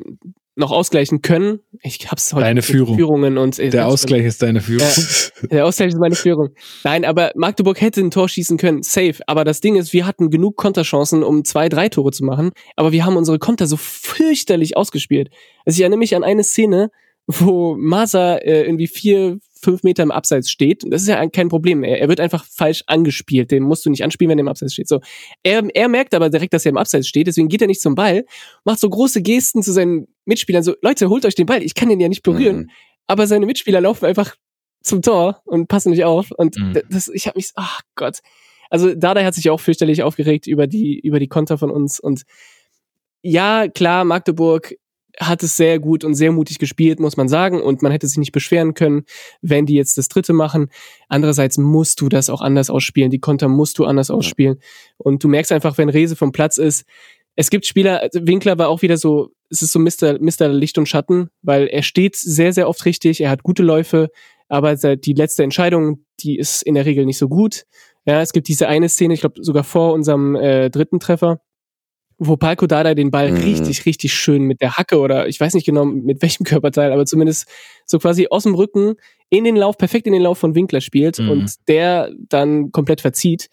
noch ausgleichen können. Ich hab's heute Deine Führung. Führungen und Der Ausgleich ist deine Führung. Ja, der Ausgleich ist meine Führung. Nein, aber Magdeburg hätte ein Tor schießen können, safe. Aber das Ding ist, wir hatten genug Konterchancen, um zwei, drei Tore zu machen. Aber wir haben unsere Konter so fürchterlich ausgespielt. Also ich erinnere mich an eine Szene, wo Masa äh, irgendwie vier, fünf Meter im Abseits steht. Und das ist ja kein Problem. Er, er wird einfach falsch angespielt. Den musst du nicht anspielen, wenn er im Abseits steht. So. Er, er merkt aber direkt, dass er im Abseits steht, deswegen geht er nicht zum Ball, macht so große Gesten zu seinen Mitspielern. So, Leute, holt euch den Ball, ich kann den ja nicht berühren. Mhm. Aber seine Mitspieler laufen einfach zum Tor und passen nicht auf. Und Mhm. das, ich habe mich, ach Gott. Also Dada hat sich auch fürchterlich aufgeregt über die, über die Konter von uns. Und ja, klar, Magdeburg hat es sehr gut und sehr mutig gespielt, muss man sagen. Und man hätte sich nicht beschweren können, wenn die jetzt das dritte machen. Andererseits musst du das auch anders ausspielen. Die Konter musst du anders ausspielen. Und du merkst einfach, wenn Rese vom Platz ist, es gibt Spieler, also Winkler war auch wieder so, es ist so Mr. Mr. Licht und Schatten, weil er steht sehr, sehr oft richtig, er hat gute Läufe, aber die letzte Entscheidung, die ist in der Regel nicht so gut. Ja, es gibt diese eine Szene, ich glaube sogar vor unserem äh, dritten Treffer, wo Palko Dada den Ball Mhm. richtig, richtig schön mit der Hacke oder ich weiß nicht genau mit welchem (laughs) Körperteil, aber zumindest so quasi aus dem Rücken in den Lauf, perfekt in den Lauf von Winkler spielt Mhm. und der dann komplett verzieht.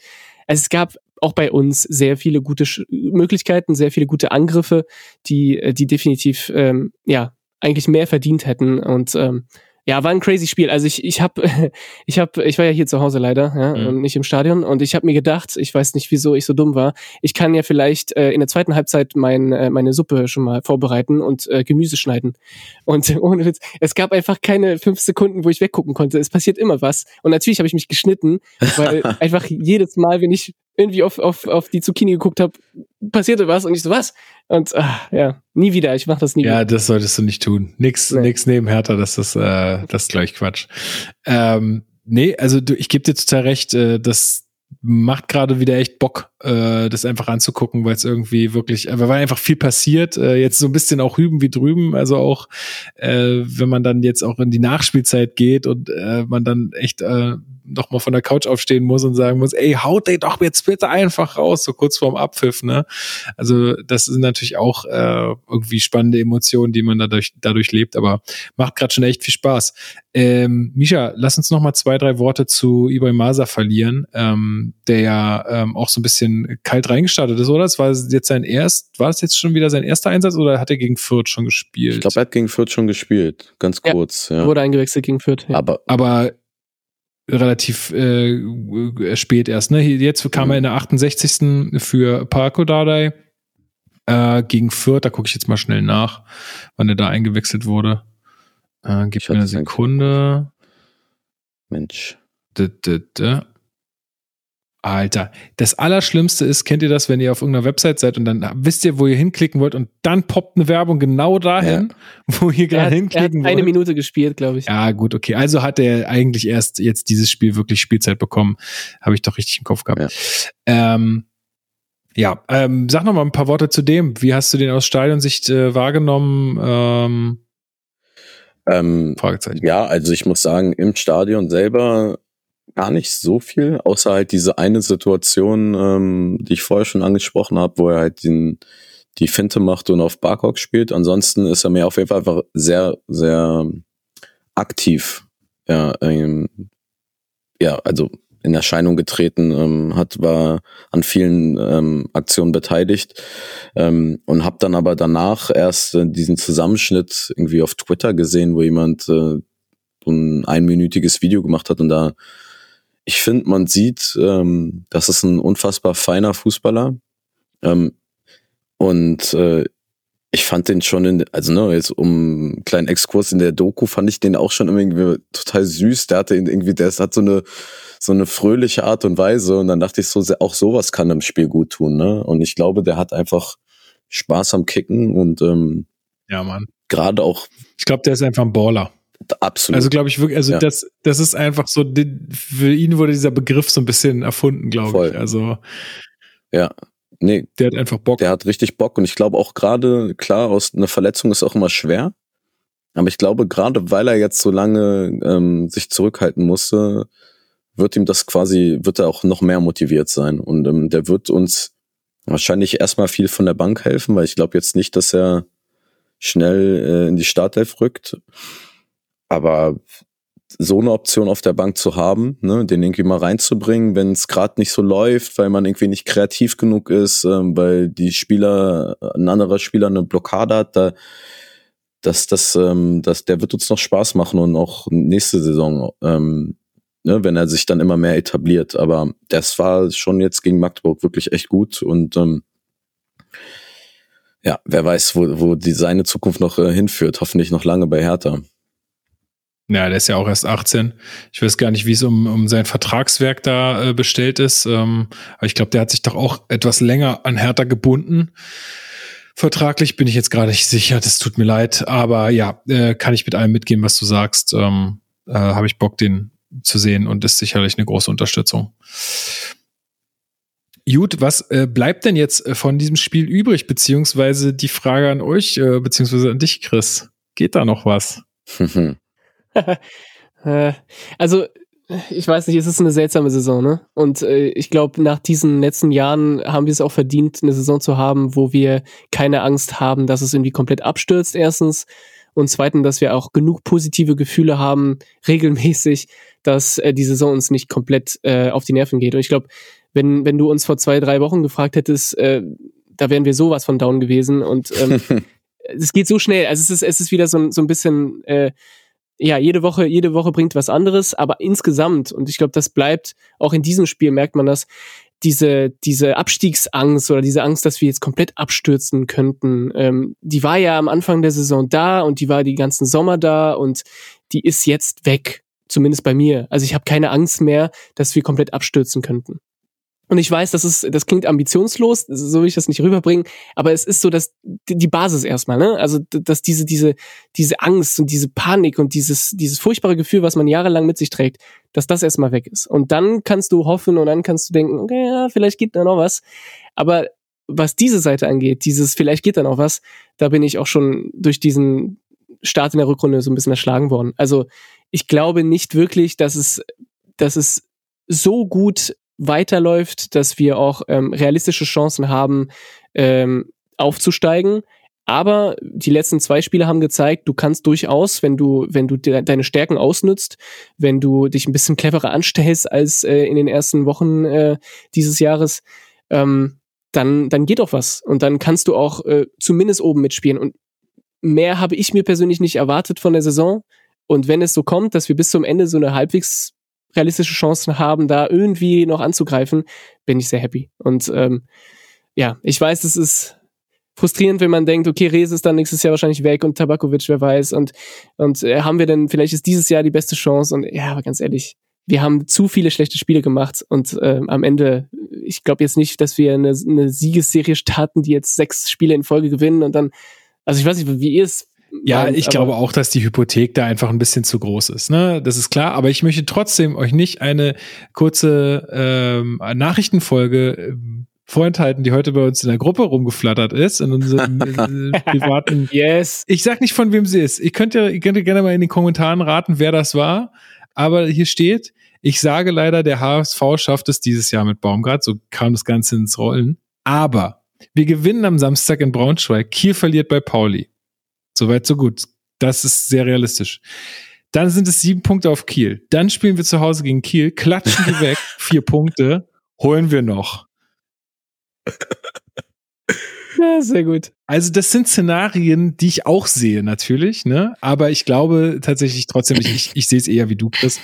Also es gab auch bei uns sehr viele gute Sch Möglichkeiten, sehr viele gute Angriffe, die, äh, die definitiv ähm, ja eigentlich mehr verdient hätten und ähm, ja, war ein crazy Spiel. Also ich, ich habe, (laughs) ich habe, ich war ja hier zu Hause leider, ja, Mhm. und nicht im Stadion. Und ich habe mir gedacht, ich weiß nicht, wieso ich so dumm war. Ich kann ja vielleicht äh, in der zweiten Halbzeit mein, äh, meine Suppe schon mal vorbereiten und äh, Gemüse schneiden. Und (laughs) ohne Witz, es gab einfach keine fünf Sekunden, wo ich weggucken konnte. Es passiert immer was. Und natürlich habe ich mich geschnitten, (laughs) weil einfach jedes Mal, wenn ich irgendwie auf, auf, auf die Zucchini geguckt habe, passierte was und ich so was. Und ah, ja, nie wieder. Ich mache das nie wieder. Ja, das solltest du nicht tun. Nix, Nee. nix neben Hertha, das ist, äh, das ist gleich Quatsch. Ähm, nee, also du, ich gebe dir total recht, äh, das macht gerade wieder echt Bock, äh, das einfach anzugucken, weil es irgendwie wirklich, äh, weil einfach viel passiert, äh, jetzt so ein bisschen auch hüben wie drüben, also auch äh, wenn man dann jetzt auch in die Nachspielzeit geht und äh, man dann echt äh, noch mal von der Couch aufstehen muss und sagen muss, ey, haut den doch jetzt bitte einfach raus, so kurz vorm Abpfiff, ne? Also das sind natürlich auch äh, irgendwie spannende Emotionen, die man dadurch, dadurch lebt, aber macht gerade schon echt viel Spaß. Ähm, Misha, lass uns noch mal zwei, drei Worte zu Ibrahim Masa verlieren, ähm, der ja ähm, auch so ein bisschen kalt reingestartet ist, oder? Das war jetzt sein erst, war das jetzt schon wieder sein erster Einsatz oder hat er gegen Fürth schon gespielt? Ich glaube, er hat gegen Fürth schon gespielt. Ganz Ja. kurz. Ja. Wurde eingewechselt gegen Fürth. Ja. Aber aber relativ äh, spät erst. Ne? Jetzt kam er in der 68. für Parko Dardai äh, gegen Fürth. Da gucke ich jetzt mal schnell nach, wann er da eingewechselt wurde. Äh, gib Ich mir eine Sekunde. Mensch. Dä, dä, dä. Alter, das Allerschlimmste ist, kennt ihr das, wenn ihr auf irgendeiner Website seid und dann wisst ihr, wo ihr hinklicken wollt und dann poppt eine Werbung genau dahin, (laughs) wo ihr er, gerade er hinklicken eine wollt. Minute gespielt, glaube ich. Ja, gut, okay. Also hat er eigentlich erst jetzt dieses Spiel wirklich Spielzeit bekommen. Habe ich doch richtig im Kopf gehabt. Ja, ähm, ja ähm, sag noch mal ein paar Worte zu dem. Wie hast du den aus Stadionsicht äh, wahrgenommen? Ähm, Ähm, Fragezeichen. ja, also ich muss sagen, im Stadion selber gar nicht so viel, außer halt diese eine Situation, ähm, die ich vorher schon angesprochen habe, wo er halt den, die Finte macht und auf Barcock spielt. Ansonsten ist er mir auf jeden Fall einfach sehr, sehr aktiv. Ja, ähm, ja, also in Erscheinung getreten, ähm, hat war an vielen ähm, Aktionen beteiligt ähm, und habe dann aber danach erst äh, diesen Zusammenschnitt irgendwie auf Twitter gesehen, wo jemand äh, ein einminütiges Video gemacht hat und da ich finde, man sieht, ähm, das ist ein unfassbar feiner Fußballer. Ähm, und äh, ich fand den schon in, also ne, jetzt um einen kleinen Exkurs in der Doku fand ich den auch schon irgendwie total süß. Der hatte irgendwie, der hat so eine, so eine fröhliche Art und Weise und dann dachte ich so, auch sowas kann im Spiel gut tun, ne? Und ich glaube, der hat einfach Spaß am Kicken und ähm, ja, Mann. Gerade auch. Ich glaube, der ist einfach ein Baller. Absolut. Also glaube ich wirklich, also ja. das, das ist einfach so, für ihn wurde dieser Begriff so ein bisschen erfunden, glaube ich. Also ja, Nee. Der hat einfach Bock. Der hat richtig Bock und ich glaube auch gerade, klar, aus einer Verletzung ist auch immer schwer. Aber ich glaube, gerade weil er jetzt so lange ähm, sich zurückhalten musste, wird ihm das quasi, wird er auch noch mehr motiviert sein. Und ähm, der wird uns wahrscheinlich erstmal viel von der Bank helfen, weil ich glaube jetzt nicht, dass er schnell äh, in die Startelf rückt. Aber so eine Option auf der Bank zu haben, ne, den irgendwie mal reinzubringen, wenn es gerade nicht so läuft, weil man irgendwie nicht kreativ genug ist, ähm, weil die Spieler, ein anderer Spieler eine Blockade hat, da das, das, ähm, das, der wird uns noch Spaß machen und auch nächste Saison, ähm, ne, wenn er sich dann immer mehr etabliert. Aber das war schon jetzt gegen Magdeburg wirklich echt gut und ähm, ja, wer weiß, wo, wo die seine Zukunft noch äh, hinführt. Hoffentlich noch lange bei Hertha. Ja, der ist ja auch erst 18. Ich weiß gar nicht, wie es um, um sein Vertragswerk da äh, bestellt ist. Ähm, aber ich glaube, der hat sich doch auch etwas länger an Hertha gebunden. Vertraglich bin ich jetzt gerade nicht sicher, das tut mir leid. Aber ja, äh, kann ich mit allem mitgehen, was du sagst. Ähm, äh, Habe ich Bock, den zu sehen und ist sicherlich eine große Unterstützung. Gut, was äh, bleibt denn jetzt äh, von diesem Spiel übrig? Beziehungsweise die Frage an euch, äh, beziehungsweise an dich, Chris. Geht da noch was? (laughs) Äh, also, ich weiß nicht, es ist eine seltsame Saison, ne? Und äh, ich glaube, nach diesen letzten Jahren haben wir es auch verdient, eine Saison zu haben, wo wir keine Angst haben, dass es irgendwie komplett abstürzt, erstens. Und zweitens, dass wir auch genug positive Gefühle haben, (laughs) regelmäßig, dass äh, die Saison uns nicht komplett äh, auf die Nerven geht. Und ich glaube, wenn, wenn du uns vor zwei, drei Wochen gefragt hättest, äh, da wären wir sowas von down gewesen. Und ähm, (laughs) es geht so schnell. Also es ist, es ist wieder so, so ein bisschen äh, ja, jede Woche, jede Woche bringt was anderes, aber insgesamt, und ich glaube, das bleibt, auch in diesem Spiel merkt man das, diese, diese Abstiegsangst oder diese Angst, dass wir jetzt komplett abstürzen könnten, ähm, die war ja am Anfang der Saison da und die war die ganzen Sommer da und die ist jetzt weg. Zumindest bei mir. Also ich habe keine Angst mehr, dass wir komplett abstürzen könnten. Und ich weiß, das ist, das klingt ambitionslos, so will ich das nicht rüberbringen, aber es ist so, dass die Basis erstmal, ne? Also, dass diese, diese, diese Angst und diese Panik und dieses, dieses furchtbare Gefühl, was man jahrelang mit sich trägt, dass das erstmal weg ist. Und dann kannst du hoffen und dann kannst du denken, okay, ja, vielleicht geht da noch was. Aber was diese Seite angeht, dieses vielleicht geht da noch was, da bin ich auch schon durch diesen Start in der Rückrunde so ein bisschen erschlagen worden. Also, ich glaube nicht wirklich, dass es, dass es so gut weiterläuft, dass wir auch ähm, realistische Chancen haben, ähm, aufzusteigen. Aber die letzten zwei Spiele haben gezeigt, du kannst durchaus, wenn du, wenn du de deine Stärken ausnutzt, wenn du dich ein bisschen (laughs) cleverer anstellst als äh, in den ersten Wochen äh, dieses Jahres, ähm, dann, dann geht auch was. Und dann kannst du auch äh, zumindest oben mitspielen. Und mehr habe ich mir persönlich nicht erwartet von der Saison. Und wenn es so kommt, dass wir bis zum Ende so eine halbwegs realistische Chancen haben, da irgendwie noch anzugreifen, bin ich sehr happy. Und ähm, ja, ich weiß, es ist frustrierend, wenn man denkt, okay, Rees ist dann nächstes Jahr wahrscheinlich weg und Tabakovic, wer weiß. Und, und äh, haben wir denn, vielleicht ist dieses Jahr die beste Chance. Und ja, aber ganz ehrlich, wir haben zu viele schlechte Spiele gemacht und äh, am Ende, ich glaube jetzt nicht, dass wir eine, eine Siegesserie starten, die jetzt sechs Spiele in Folge gewinnen und dann, also ich weiß nicht, wie ihr es ja, ich glaube auch, dass die Hypothek da einfach ein bisschen zu groß ist. Ne? Das ist klar. Aber ich möchte trotzdem euch nicht eine kurze ähm, Nachrichtenfolge ähm, vorenthalten, die heute bei uns in der Gruppe rumgeflattert ist, in unserem (laughs) äh, privaten. Yes. Ich sag nicht, von wem sie ist. Ich könnte, ihr könnt gerne mal in den Kommentaren raten, wer das war. Aber hier steht, ich sage leider, der HSV schafft es dieses Jahr mit Baumgart. So kam das Ganze ins Rollen. Aber wir gewinnen am Samstag in Braunschweig. Kiel verliert bei Pauli. Soweit, so gut. Das ist sehr realistisch. Dann sind es sieben Punkte auf Kiel. Dann spielen wir zu Hause gegen Kiel, klatschen die weg, (laughs) vier Punkte, holen wir noch. (laughs) Ja, sehr gut. Also das sind Szenarien, die ich auch sehe natürlich, ne? Aber ich glaube tatsächlich trotzdem, ich, ich, sehe es eher wie du, Chris,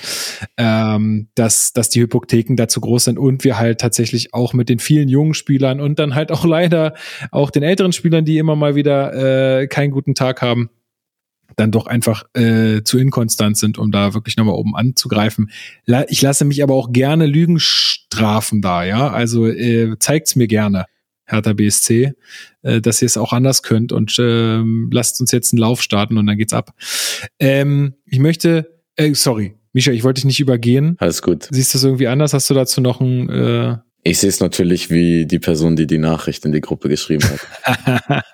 ähm, dass, dass die Hypotheken dazu groß sind und wir halt tatsächlich auch mit den vielen jungen Spielern und dann halt auch (laughs) leider auch den älteren Spielern, die immer mal wieder äh, keinen guten Tag haben, dann doch einfach äh, zu inkonstant sind, um da wirklich nochmal oben anzugreifen. La ich lasse mich aber auch gerne Lügen strafen da, ja. Also äh, zeigt's mir gerne. Hertha BSC, äh, dass ihr es auch anders könnt und äh, lasst uns jetzt einen Lauf starten und dann geht's ab. Ähm, ich möchte, äh, sorry, Misha, ich wollte dich nicht übergehen. Alles gut. Siehst du das irgendwie anders? Hast du dazu noch ein äh ich sehe es natürlich wie die Person, die die Nachricht in die Gruppe geschrieben hat.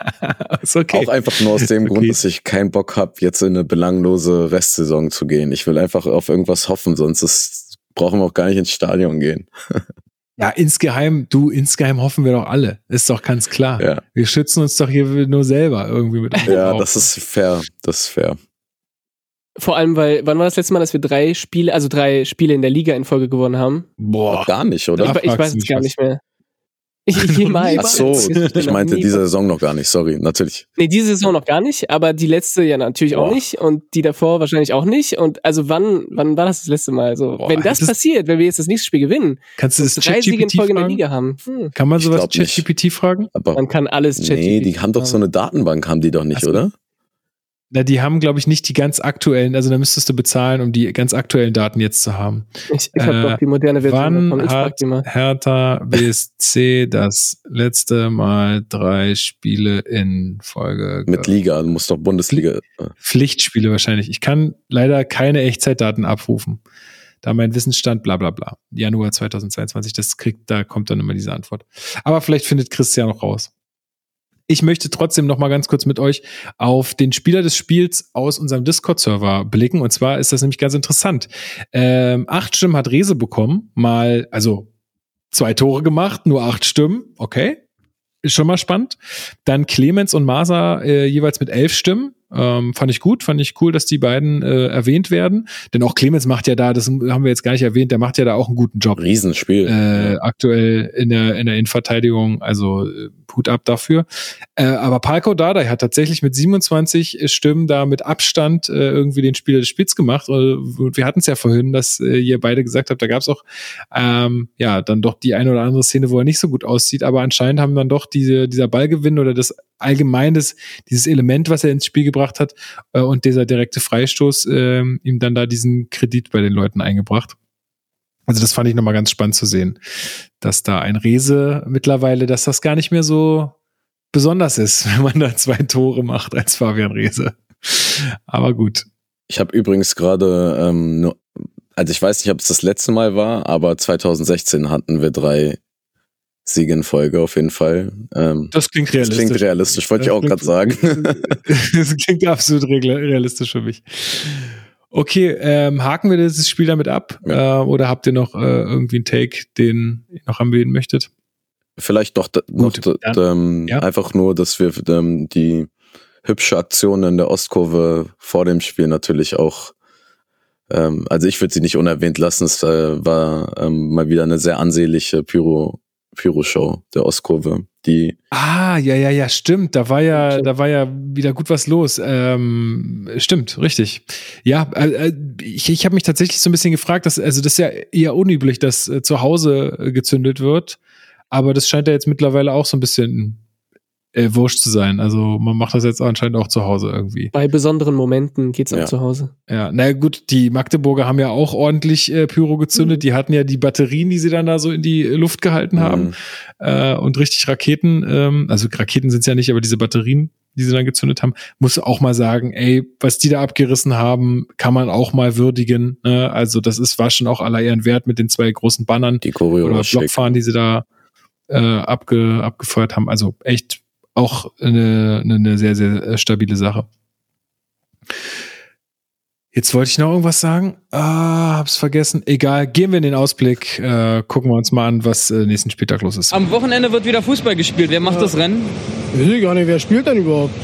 (laughs) okay. Auch einfach nur aus dem Okay. Grund, dass ich keinen Bock habe, jetzt in eine belanglose Restsaison zu gehen. Ich will einfach auf irgendwas hoffen, sonst ist, brauchen wir auch gar nicht ins Stadion gehen. (laughs) Ja, insgeheim, du, insgeheim hoffen wir doch alle. Ist doch ganz klar. Ja, Wir schützen uns doch hier nur selber irgendwie mit. ja Bauch. das ist fair. Das ist fair. Vor allem, weil, wann war das letzte Mal, dass wir drei Spiele, also drei Spiele in der Liga in Folge gewonnen haben? Boah. Gar nicht, Ich, oder? Ich fragst weiß es gar nicht mehr. (laughs) Jemals. Ach so, ich meinte diese Saison noch gar nicht. Sorry, natürlich. Nee, diese Saison noch gar nicht, aber die letzte ja natürlich auch Boah. nicht und die davor wahrscheinlich auch nicht. Und also wann, wann war das das letzte Mal? Also, Boah, wenn das, das- passiert, wenn wir jetzt das nächste Spiel gewinnen, Kannst du das drei Siege in ChatGPT Folge in der fragen? Liga haben, hm, Kann man sowas. ChatGPT fragen? Aber man kann alles ChatGPT nee, die haben doch so eine Datenbank, haben die doch nicht, Ach so. oder? Na, die haben, glaube ich, nicht die ganz aktuellen, also da müsstest du bezahlen, um die ganz aktuellen Daten jetzt zu haben. Ich, ich habe Äh, doch die moderne Version davon. Wann Ich frag hat die mal. Hertha BSC das letzte Mal drei Spiele in Folge Mit Liga, du musst doch Bundesliga. äh, Pflichtspiele wahrscheinlich. Ich kann leider keine Echtzeitdaten abrufen. Da mein Wissensstand, bla bla bla. Januar 2022, das kriegt, da kommt dann immer diese Antwort. Aber vielleicht findet Christian noch raus. Ich möchte trotzdem noch mal ganz kurz mit euch auf den Spieler des Spiels aus unserem Discord-Server blicken. Und zwar ist das nämlich ganz interessant. Ähm, acht Stimmen hat Rese bekommen, mal, also zwei Tore gemacht, nur acht Stimmen. Okay, ist schon mal spannend. Dann Clemens und Masa äh, jeweils mit elf Stimmen. Ähm, fand ich gut, fand ich cool, dass die beiden äh, erwähnt werden. Denn auch Clemens macht ja da, das haben wir jetzt gar nicht erwähnt, der macht ja da auch einen guten Job Riesenspiel. äh, aktuell in der, in der Innenverteidigung, also äh, Hut ab dafür. Äh, aber Palko Dardai hat tatsächlich mit 27 Stimmen da mit Abstand äh, irgendwie den Spieler des Spiels gemacht. Und wir hatten es ja vorhin, dass äh, ihr beide gesagt habt, da gab es auch ähm, ja dann doch die eine oder andere Szene, wo er nicht so gut aussieht, aber anscheinend haben dann doch diese, dieser Ballgewinn oder das allgemeines, dieses Element, was er ins Spiel gebracht hat, äh, und dieser direkte Freistoß äh, ihm dann da diesen Kredit bei den Leuten eingebracht. Also das fand ich nochmal ganz spannend zu sehen, dass da ein Rese mittlerweile, dass das gar nicht mehr so besonders ist, (laughs) wenn man da zwei Tore macht als Fabian Rese. Aber gut. Ich habe übrigens gerade, ähm, also ich weiß nicht, ob es das letzte Mal war, aber 2016 hatten wir drei Siege in Folge auf jeden Fall. Ähm, Das klingt das realistisch. klingt realistisch, wollte ich auch gerade sagen. (laughs) das klingt absolut realistisch für mich. Okay, ähm, haken wir dieses Spiel damit ab? Äh, oder habt ihr noch äh, irgendwie einen Take, den ihr noch anbieten möchtet? Vielleicht doch, noch Gut, ähm, ja. einfach nur, dass wir ähm, die hübsche Aktion in der Ostkurve vor dem Spiel natürlich auch, ähm, also ich würde sie nicht unerwähnt lassen. Es äh, war ähm, mal wieder eine sehr ansehnliche Pyro, Pyro-Show der Ostkurve, die Ah, ja, ja, ja, stimmt. Da war ja, da war ja wieder gut was los. Ähm, stimmt, richtig. Ja, äh, äh, ich, ich habe mich tatsächlich so ein bisschen gefragt, dass, also das ist ja eher unüblich, dass äh, zu Hause gezündet wird. Aber das scheint ja jetzt mittlerweile auch so ein bisschen äh, wurscht zu sein. Also man macht das jetzt anscheinend auch zu Hause irgendwie. Bei besonderen Momenten geht's auch Ja. zu Hause. Ja, na gut, die Magdeburger haben ja auch ordentlich äh, Pyro gezündet. Die hatten ja die Batterien, die sie dann da so in die Luft gehalten haben Mhm. äh, und richtig Raketen, ähm, also Raketen sind es ja nicht, aber diese Batterien, die sie dann gezündet haben, muss auch mal sagen, ey, was die da abgerissen haben, kann man auch mal würdigen. Ne? Also das ist war schon auch aller Ehren wert mit den zwei großen Bannern die Choreo oder. Blockfahren, die sie da äh, abge, abgefeuert haben. Also echt auch eine, eine, sehr, sehr äh, stabile Sache. Jetzt wollte ich noch irgendwas sagen. Ah, hab's vergessen. Egal, gehen wir in den Ausblick, äh, gucken wir uns mal an, was äh, nächsten Spieltag los ist. Am Wochenende wird wieder Fußball gespielt. Wer macht das Rennen? Ich weiß gar nicht, wer spielt denn überhaupt?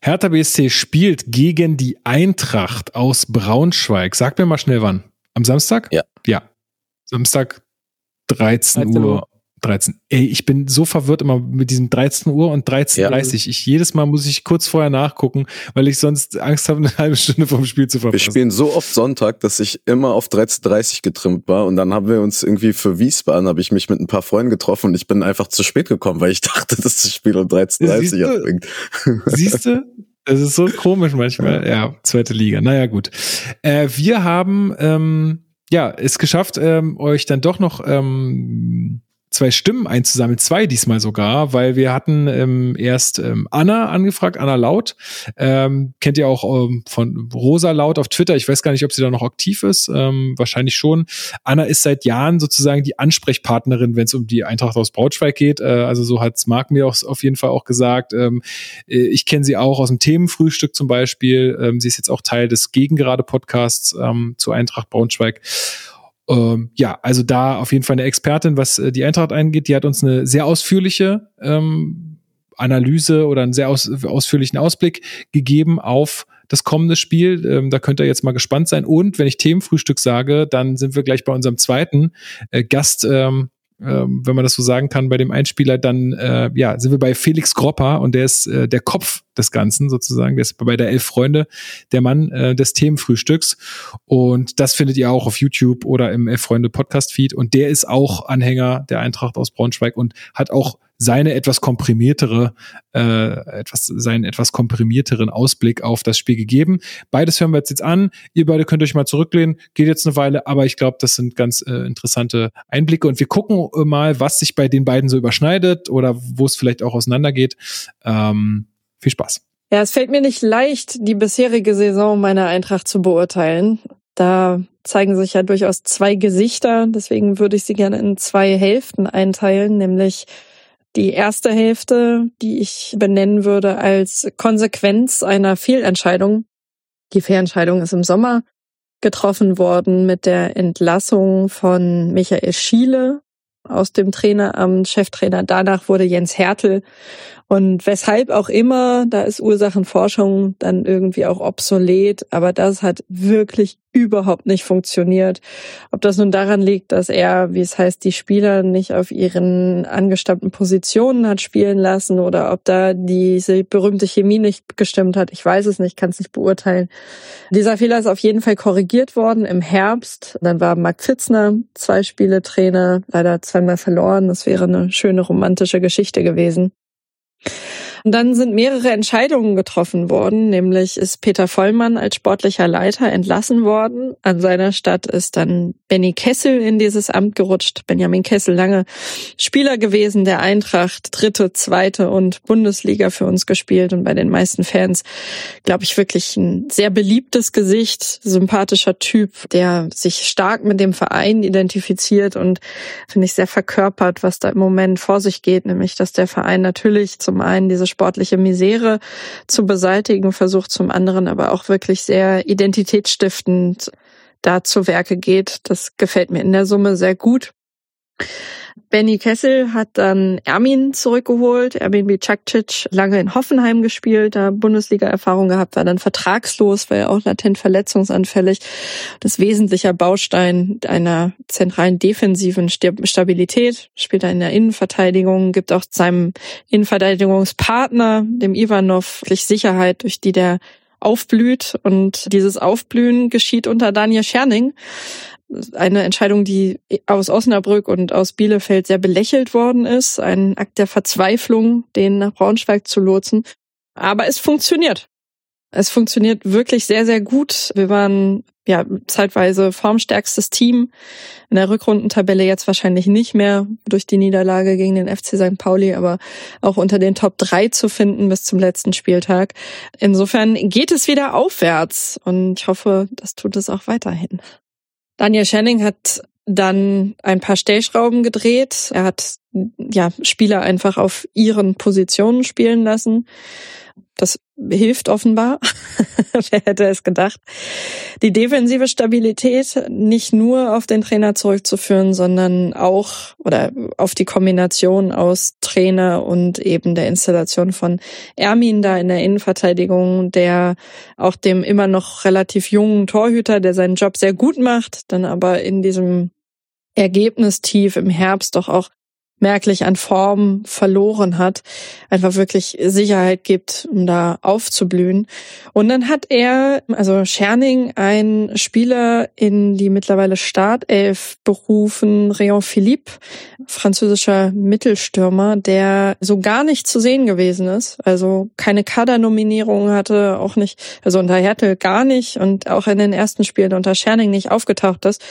Hertha BSC spielt gegen die Eintracht aus Braunschweig. Sag mir mal schnell wann. Am Samstag? Ja. Ja. Samstag 13 13 Uhr. Uhr. 13. Ey, ich bin so verwirrt immer mit diesem 13 Uhr und 13.30 Ja. Ich, jedes Mal muss ich kurz vorher nachgucken, weil ich sonst Angst habe, eine (laughs) halbe Stunde vom Spiel zu Wir verpassen. spielen so oft Sonntag, dass ich immer auf 13.30 getrimmt war und dann haben wir uns irgendwie für Wiesbaden, habe ich mich mit ein paar Freunden getroffen und ich bin einfach zu spät gekommen, weil ich (laughs) dachte, dass das Spiel um 13.30 Siehst du? anfängt. (laughs) Siehst du? Das ist so komisch manchmal. Ja, zweite Liga. Naja, gut. Äh, wir haben ähm, ja es geschafft, ähm, euch dann doch noch ähm, zwei Stimmen einzusammeln, zwei diesmal sogar, weil wir hatten ähm, erst ähm, Anna angefragt, Anna Laut. Ähm, kennt ihr auch ähm, von Rosa Laut auf Twitter. Ich weiß gar nicht, ob sie da noch aktiv ist. Ähm, wahrscheinlich schon. Anna ist seit Jahren sozusagen die Ansprechpartnerin, wenn es um die Eintracht aus Braunschweig geht. Äh, also so hat's Marc mir auch auf jeden Fall auch gesagt. Ähm, äh, ich kenne sie auch aus dem Themenfrühstück zum Beispiel. Ähm, sie ist jetzt auch Teil des Gegengerade-Podcasts ähm, zu Eintracht Braunschweig. Ähm, ja, also da auf jeden Fall eine Expertin, was äh, die Eintracht angeht. Die hat uns eine sehr ausführliche ähm, Analyse oder einen sehr aus, ausführlichen Ausblick gegeben auf das kommende Spiel. Ähm, da könnt ihr jetzt mal gespannt sein. Und wenn ich Themenfrühstück sage, dann sind wir gleich bei unserem zweiten äh, Gast. Ähm, ähm, wenn man das so sagen kann, bei dem Einspieler, dann äh, ja, sind wir bei Felix Gropper und der ist äh, der Kopf des Ganzen sozusagen. Der ist bei der Elf Freunde, der Mann äh, des Themenfrühstücks. Und das findet ihr auch auf YouTube oder im Elf Freunde Podcast-Feed. Und der ist auch Anhänger der Eintracht aus Braunschweig und hat auch seine etwas komprimiertere, äh, etwas, seinen etwas komprimierteren Ausblick auf das Spiel gegeben. Beides hören wir jetzt, jetzt an. Ihr beide könnt euch mal zurücklehnen. Geht jetzt eine Weile, aber ich glaube, das sind ganz äh, interessante Einblicke und wir gucken äh, mal, was sich bei den beiden so überschneidet oder wo es vielleicht auch auseinandergeht. Ähm, viel Spaß. Ja, es fällt mir nicht leicht, die bisherige Saison meiner Eintracht zu beurteilen. Da zeigen sich ja durchaus zwei Gesichter. Deswegen würde ich sie gerne in zwei Hälften einteilen, nämlich die erste Hälfte, die ich benennen würde als Konsequenz einer Fehlentscheidung. Die Fehlentscheidung ist im Sommer getroffen worden mit der Entlassung von Michael Schiele aus dem Traineramt, Cheftrainer. Danach wurde Jens Hertel. Und weshalb auch immer, da ist Ursachenforschung dann irgendwie auch obsolet, aber das hat wirklich überhaupt nicht funktioniert. Ob das nun daran liegt, dass er, wie es heißt, die Spieler nicht auf ihren angestammten Positionen hat spielen lassen oder ob da diese berühmte Chemie nicht gestimmt hat, ich weiß es nicht, kann es nicht beurteilen. Dieser Fehler ist auf jeden Fall korrigiert worden im Herbst. Dann war Marc Pfitzner zwei Spiele Trainer, leider zweimal verloren. Das wäre eine schöne romantische Geschichte gewesen. Und dann sind mehrere Entscheidungen getroffen worden, nämlich ist Peter Vollmann als sportlicher Leiter entlassen worden. An seiner Stadt ist dann Benny Kessel in dieses Amt gerutscht. Benjamin Kessel, lange Spieler gewesen der Eintracht, dritte, zweite und Bundesliga für uns gespielt und bei den meisten Fans, glaube ich, wirklich ein sehr beliebtes Gesicht, sympathischer Typ, der sich stark mit dem Verein identifiziert und finde ich sehr verkörpert, was da im Moment vor sich geht, nämlich dass der Verein natürlich zum einen diese sportliche Misere zu beseitigen versucht, zum anderen aber auch wirklich sehr identitätsstiftend da zu Werke geht. Das gefällt mir in der Summe sehr gut. Benny Kessel hat dann Ermin zurückgeholt. Ermin Bicakcic lange in Hoffenheim gespielt, da Bundesliga-Erfahrung gehabt, war dann vertragslos, war ja auch latent verletzungsanfällig. Das wesentlicher Baustein einer zentralen defensiven Stabilität, spielt er in der Innenverteidigung, gibt auch seinem Innenverteidigungspartner, dem Ivanov, Sicherheit, durch die der aufblüht. Und dieses Aufblühen geschieht unter Daniel Scherning. Eine Entscheidung, die aus Osnabrück und aus Bielefeld sehr belächelt worden ist. Ein Akt der Verzweiflung, den nach Braunschweig zu lotsen. Aber es funktioniert. Es funktioniert wirklich sehr, sehr gut. Wir waren ja zeitweise formstärkstes Team. In der Rückrundentabelle jetzt wahrscheinlich nicht mehr durch die Niederlage gegen den FC St. Pauli, aber auch unter den Top 3 zu finden bis zum letzten Spieltag. Insofern geht es wieder aufwärts und ich hoffe, das tut es auch weiterhin. Daniel Schenning hat dann ein paar Stellschrauben gedreht. Er hat ja Spieler einfach auf ihren Positionen spielen lassen. Das hilft offenbar. (laughs) Wer hätte es gedacht? Die defensive Stabilität nicht nur auf den Trainer zurückzuführen, sondern auch oder auf die Kombination aus Trainer und eben der Installation von Ermin da in der Innenverteidigung, der auch dem immer noch relativ jungen Torhüter, der seinen Job sehr gut macht, dann aber in diesem Ergebnistief im Herbst doch auch merklich an Form verloren hat, einfach wirklich Sicherheit gibt, um da aufzublühen. Und dann hat er, also Scherning, einen Spieler in die mittlerweile Startelf berufen, Réon Philippe, französischer Mittelstürmer, der so gar nicht zu sehen gewesen ist, also keine Kadernominierung hatte, auch nicht, also unter Hertel gar nicht und auch in den ersten Spielen unter Scherning nicht aufgetaucht ist.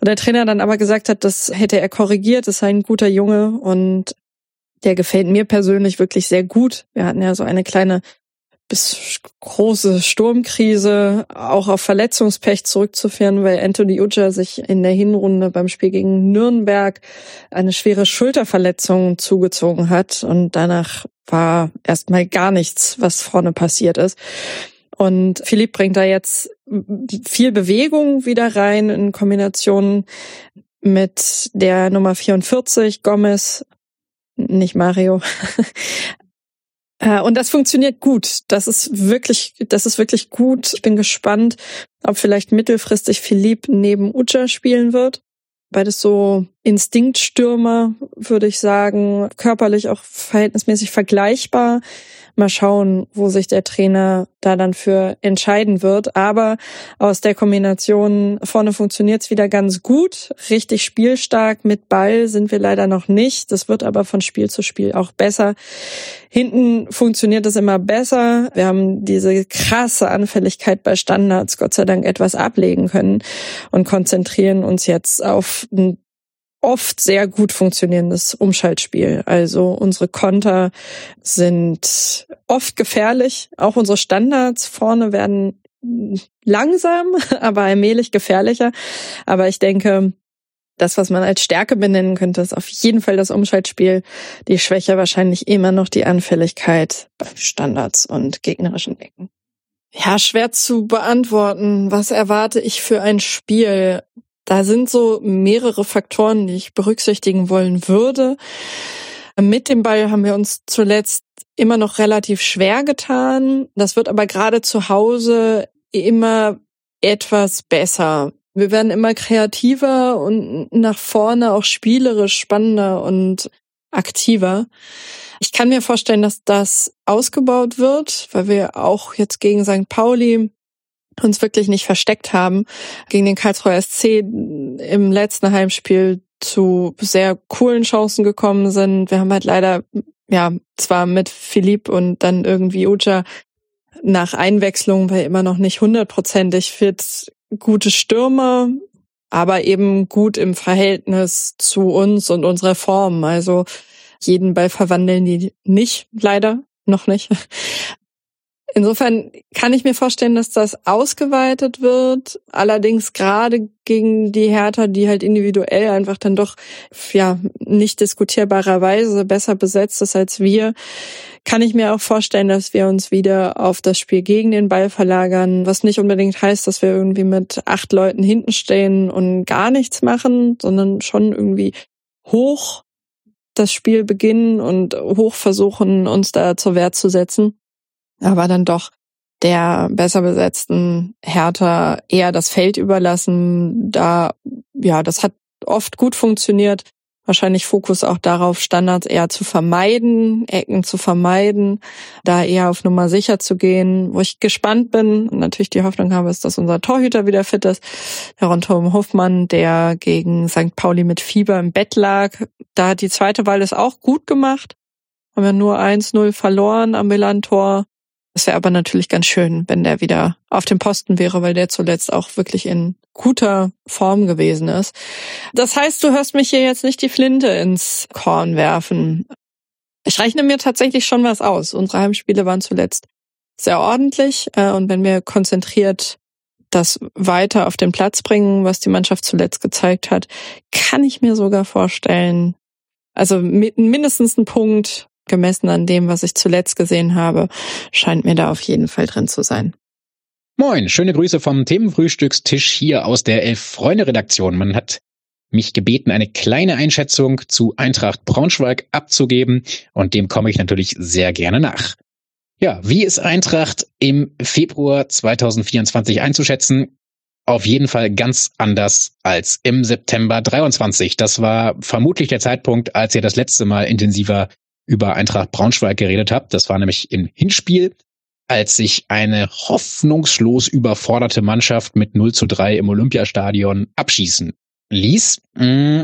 Und der Trainer dann aber gesagt hat, das hätte er korrigiert, das sei ein guter Junge Junge und der gefällt mir persönlich wirklich sehr gut. Wir hatten ja so eine kleine bis große Sturmkrise, auch auf Verletzungspech zurückzuführen, weil Anthony Uja sich in der Hinrunde beim Spiel gegen Nürnberg eine schwere Schulterverletzung zugezogen hat und danach war erstmal gar nichts, was vorne passiert ist. Und Philipp bringt da jetzt viel Bewegung wieder rein in Kombination mit der Nummer 44, Gomez, nicht Mario. (laughs) Äh, und das funktioniert gut. Das ist wirklich, das ist wirklich gut. Ich bin gespannt, ob vielleicht mittelfristig Philipp neben Uja spielen wird. Beides so Instinktstürmer, würde ich sagen, körperlich auch verhältnismäßig vergleichbar. Mal schauen, wo sich der Trainer da dann für entscheiden wird. Aber aus der Kombination vorne funktioniert es wieder ganz gut. Richtig spielstark mit Ball sind wir leider noch nicht. Das wird aber von Spiel zu Spiel auch besser. Hinten funktioniert es immer besser. Wir haben diese krasse Anfälligkeit bei Standards Gott sei Dank etwas ablegen können und konzentrieren uns jetzt auf ein oft sehr gut funktionierendes Umschaltspiel. Also unsere Konter sind oft gefährlich. Auch unsere Standards vorne werden langsam, (laughs) aber allmählich gefährlicher. Aber ich denke, das, was man als Stärke benennen könnte, ist auf jeden Fall das Umschaltspiel. Die Schwäche wahrscheinlich immer noch die Anfälligkeit bei Standards und gegnerischen Ecken. Ja, schwer zu beantworten. Was erwarte ich für ein Spiel? Da sind so mehrere Faktoren, die ich berücksichtigen wollen würde. Mit dem Ball haben wir uns zuletzt immer noch relativ schwer getan. Das wird aber gerade zu Hause immer etwas besser. Wir werden immer kreativer und nach vorne auch spielerisch spannender und aktiver. Ich kann mir vorstellen, dass das ausgebaut wird, weil wir auch jetzt gegen St. Pauli uns wirklich nicht versteckt haben, gegen den Karlsruher SC im letzten Heimspiel zu sehr coolen Chancen gekommen sind. Wir haben halt leider, ja, zwar mit Philipp und dann irgendwie Uja nach Einwechslung, weil immer noch nicht hundertprozentig fit, gute Stürmer, aber eben gut im Verhältnis zu uns und unserer Form. Also jeden Ball verwandeln die nicht, leider noch nicht. Insofern kann ich mir vorstellen, dass das ausgeweitet wird. Allerdings gerade gegen die Hertha, die halt individuell einfach dann doch, ja, nicht diskutierbarerweise besser besetzt ist als wir, kann ich mir auch vorstellen, dass wir uns wieder auf das Spiel gegen den Ball verlagern, was nicht unbedingt heißt, dass wir irgendwie mit acht Leuten hinten stehen und gar nichts machen, sondern schon irgendwie hoch das Spiel beginnen und hoch versuchen, uns da zur Wehr zu setzen aber dann doch der besser besetzten Hertha eher das Feld überlassen. Da, ja, das hat oft gut funktioniert. Wahrscheinlich Fokus auch darauf, Standards eher zu vermeiden, Ecken zu vermeiden, da eher auf Nummer sicher zu gehen. Wo ich gespannt bin und natürlich die Hoffnung habe, ist, dass unser Torhüter wieder fit ist. Der Ron Tom Hoffmann, der gegen St. Pauli mit Fieber im Bett lag. Da hat die zweite Wahl das auch gut gemacht. Haben wir nur 1-0 verloren am Milan-Tor. Es wäre aber natürlich ganz schön, wenn der wieder auf dem Posten wäre, weil der zuletzt auch wirklich in guter Form gewesen ist. Das heißt, du hörst mich hier jetzt nicht die Flinte ins Korn werfen. Ich rechne mir tatsächlich schon was aus. Unsere Heimspiele waren zuletzt sehr ordentlich äh, und wenn wir konzentriert das weiter auf den Platz bringen, was die Mannschaft zuletzt gezeigt hat, kann ich mir sogar vorstellen, also mindestens ein Punkt gemessen an dem, was ich zuletzt gesehen habe, scheint mir da auf jeden Fall drin zu sein. Moin, schöne Grüße vom Themenfrühstückstisch hier aus der Elf-Freunde-Redaktion. Man hat mich gebeten, eine kleine Einschätzung zu Eintracht Braunschweig abzugeben und dem komme ich natürlich sehr gerne nach. Ja, wie ist Eintracht im Februar 2024 einzuschätzen? auf jeden Fall ganz anders als im September 23. Das war vermutlich der Zeitpunkt, als ihr das letzte Mal intensiver über Eintracht Braunschweig geredet habt. Das war nämlich im Hinspiel, als sich eine hoffnungslos überforderte Mannschaft mit 0 zu 3 im Olympiastadion abschießen ließ. Mm,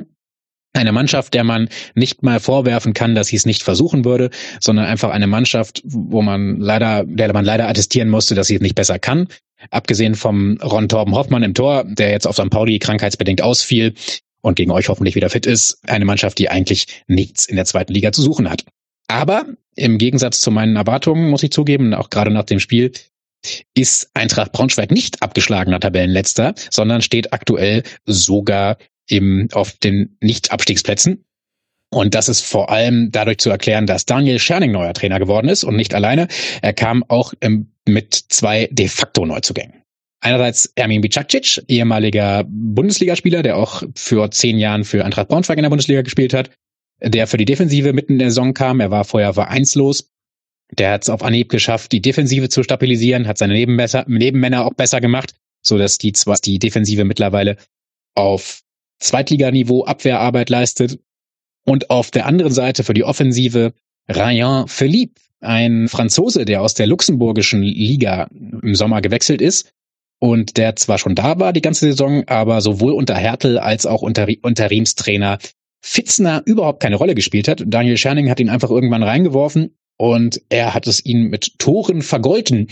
eine Mannschaft, der man nicht mal vorwerfen kann, dass sie es nicht versuchen würde, sondern einfach eine Mannschaft, wo man leider, der man leider attestieren musste, dass sie es nicht besser kann. Abgesehen vom Ron Torben Hoffmann im Tor, der jetzt auf St. Pauli krankheitsbedingt ausfiel und gegen euch hoffentlich wieder fit ist, eine Mannschaft, die eigentlich nichts in der zweiten Liga zu suchen hat. Aber im Gegensatz zu meinen Erwartungen, muss ich zugeben, auch gerade nach dem Spiel, ist Eintracht Braunschweig nicht abgeschlagener Tabellenletzter, sondern steht aktuell sogar im, auf den Nicht-Abstiegsplätzen. Und das ist vor allem dadurch zu erklären, dass Daniel Scherning neuer Trainer geworden ist und nicht alleine. Er kam auch ähm, mit zwei de facto Neuzugängen. Einerseits Ermin Bicakcic, ehemaliger Bundesligaspieler, der auch für zehn Jahren für Eintracht Braunschweig in der Bundesliga gespielt hat, der für die Defensive mitten in der Saison kam. Er war vorher vereinslos. Der hat es auf Anhieb geschafft, die Defensive zu stabilisieren, hat seine Nebenmänner auch besser gemacht, so dass die zwar die Defensive mittlerweile auf Zweitliganiveau Abwehrarbeit leistet. Und auf der anderen Seite für die Offensive Ryan Philippe, ein Franzose, der aus der luxemburgischen Liga im Sommer gewechselt ist und der zwar schon da war die ganze Saison, aber sowohl unter Hertel als auch unter Interimstrainer Fitzner überhaupt keine Rolle gespielt hat. Daniel Scherning hat ihn einfach irgendwann reingeworfen und er hat es ihn mit Toren vergolten.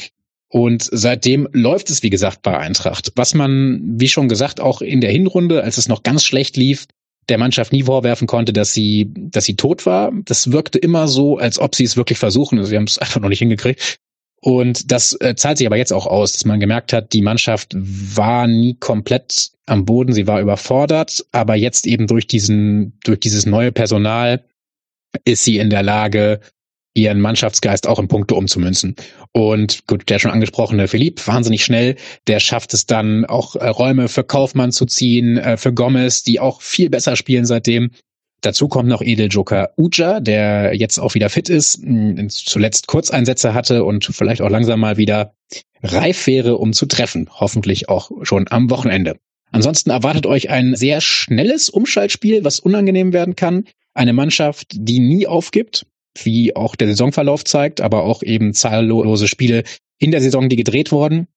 Und seitdem läuft es, wie gesagt, bei Eintracht. Was man, wie schon gesagt, auch in der Hinrunde, als es noch ganz schlecht lief, der Mannschaft nie vorwerfen konnte, dass sie, dass sie tot war. Das wirkte immer so, als ob sie es wirklich versuchen. Also sie haben es einfach noch nicht hingekriegt. Und das äh, zahlt sich aber jetzt auch aus, dass man gemerkt hat, die Mannschaft war nie komplett am Boden, sie war überfordert, aber jetzt eben durch diesen, durch dieses neue Personal ist sie in der Lage, ihren Mannschaftsgeist auch in Punkte umzumünzen. Und gut, der schon angesprochene Philipp, wahnsinnig schnell, der schafft es dann auch äh, Räume für Kaufmann zu ziehen, äh, für Gomez, die auch viel besser spielen seitdem. Dazu kommt noch Edeljoker Uja, der jetzt auch wieder fit ist, zuletzt Kurzeinsätze hatte und vielleicht auch langsam mal wieder reif wäre, um zu treffen. Hoffentlich auch schon am Wochenende. Ansonsten erwartet euch ein sehr schnelles Umschaltspiel, was unangenehm werden kann. Eine Mannschaft, die nie aufgibt, wie auch der Saisonverlauf zeigt, aber auch eben zahllose Spiele in der Saison, die gedreht wurden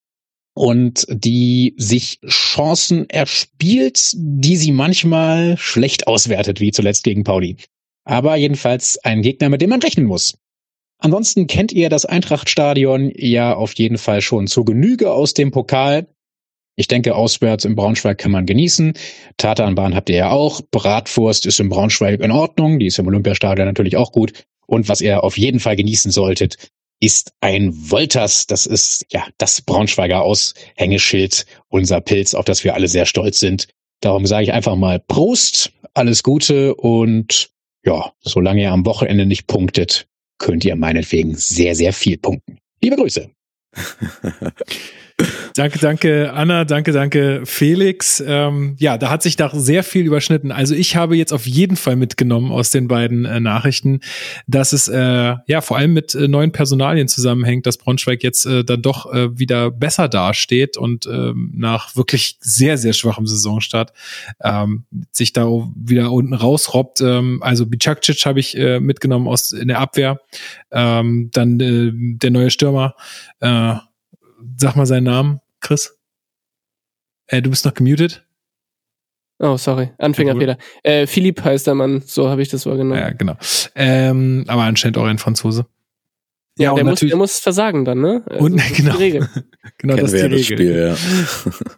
und die sich Chancen erspielt, die sie manchmal schlecht auswertet, wie zuletzt gegen Pauli. Aber jedenfalls ein Gegner, mit dem man rechnen muss. Ansonsten kennt ihr das Eintrachtstadion ja auf jeden Fall schon zu Genüge aus dem Pokal. Ich denke, auswärts im Braunschweig kann man genießen. Tatanbahn habt ihr ja auch. Bratwurst ist im Braunschweig in Ordnung. Die ist im Olympiastadion natürlich auch gut. Und was ihr auf jeden Fall genießen solltet, ist ein Wolters. Das ist ja das Braunschweiger Aushängeschild, unser Pilz, auf das wir alle sehr stolz sind. Darum sage ich einfach mal Prost, alles Gute und ja, solange ihr am Wochenende nicht punktet, könnt ihr meinetwegen sehr, sehr viel punkten. Liebe Grüße. (laughs) Danke, danke, Anna, danke, danke, Felix. Ähm, ja, da hat sich da sehr viel überschnitten. Also ich habe jetzt auf jeden Fall mitgenommen aus den beiden äh, Nachrichten, dass es äh, ja vor allem mit äh, neuen Personalien zusammenhängt, dass Braunschweig jetzt äh, dann doch äh, wieder besser dasteht und ähm, nach wirklich sehr, sehr schwachem Saisonstart ähm, sich da wieder unten rausrobbt. Ähm, also Bicakcic habe ich äh, mitgenommen aus in der Abwehr. Ähm, dann äh, der neue Stürmer. Sag mal seinen Namen, Chris. Äh, du bist noch gemutet. Oh, sorry. Anfängerfehler. Äh, Philipp heißt der Mann, so habe ich das wahrgenommen. Ja, genau. Ähm, aber anscheinend auch ein Franzose. Ja, der, muss, der muss versagen dann, ne? Also, und genau, die Regel. genau kennen das ist die (laughs) das Regel. Spiel, ja.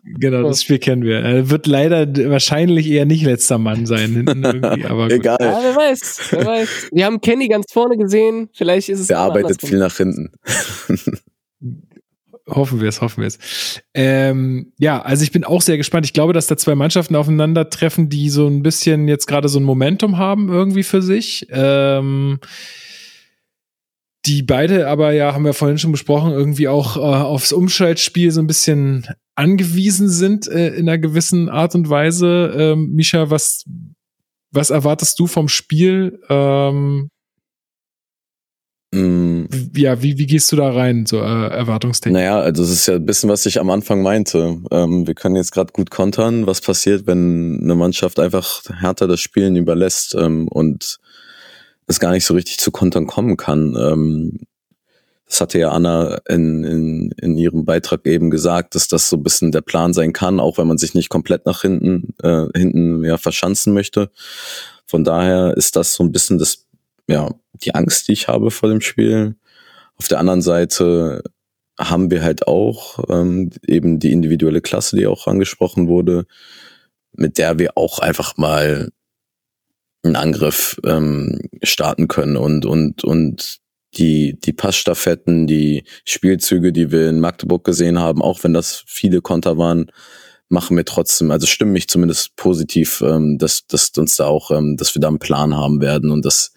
(laughs) genau, das Spiel kennen wir. Er wird leider wahrscheinlich eher nicht letzter Mann sein hinten irgendwie, aber. Egal. Ja, wer weiß, wer weiß. Wir haben Kenny ganz vorne gesehen, vielleicht ist es Der arbeitet andersrum. viel nach hinten. (laughs) Hoffen wir es, hoffen wir es. Ähm, ja, also ich bin auch sehr gespannt. Ich glaube, dass da zwei Mannschaften aufeinandertreffen, die so ein bisschen jetzt gerade so ein Momentum haben irgendwie für sich. Ähm, die beide aber ja, haben wir vorhin schon besprochen, irgendwie auch äh, aufs Umschaltspiel so ein bisschen angewiesen sind äh, in einer gewissen Art und Weise. Ähm, Misha, was, was erwartest du vom Spiel? Ähm, Ja, wie, wie gehst du da rein, so äh, erwartungstechnisch? Naja, also es ist ja ein bisschen, was ich am Anfang meinte. Ähm, wir können jetzt gerade gut kontern, was passiert, wenn eine Mannschaft einfach härter das Spielen überlässt ähm, und es gar nicht so richtig zu kontern kommen kann. Ähm, das hatte ja Anna in, in, in ihrem Beitrag eben gesagt, dass das so ein bisschen der Plan sein kann, auch wenn man sich nicht komplett nach hinten, äh, hinten ja, verschanzen möchte. Von daher ist das so ein bisschen das, ja, die Angst, die ich habe vor dem Spiel. Auf der anderen Seite haben wir halt auch ähm, eben die individuelle Klasse, die auch angesprochen wurde, mit der wir auch einfach mal einen Angriff ähm, starten können und und und die die Passstaffetten, die Spielzüge, die wir in Magdeburg gesehen haben, auch wenn das viele Konter waren, machen mir trotzdem, also stimmen mich zumindest positiv, ähm, dass dass uns da auch, ähm, dass wir da einen Plan haben werden und dass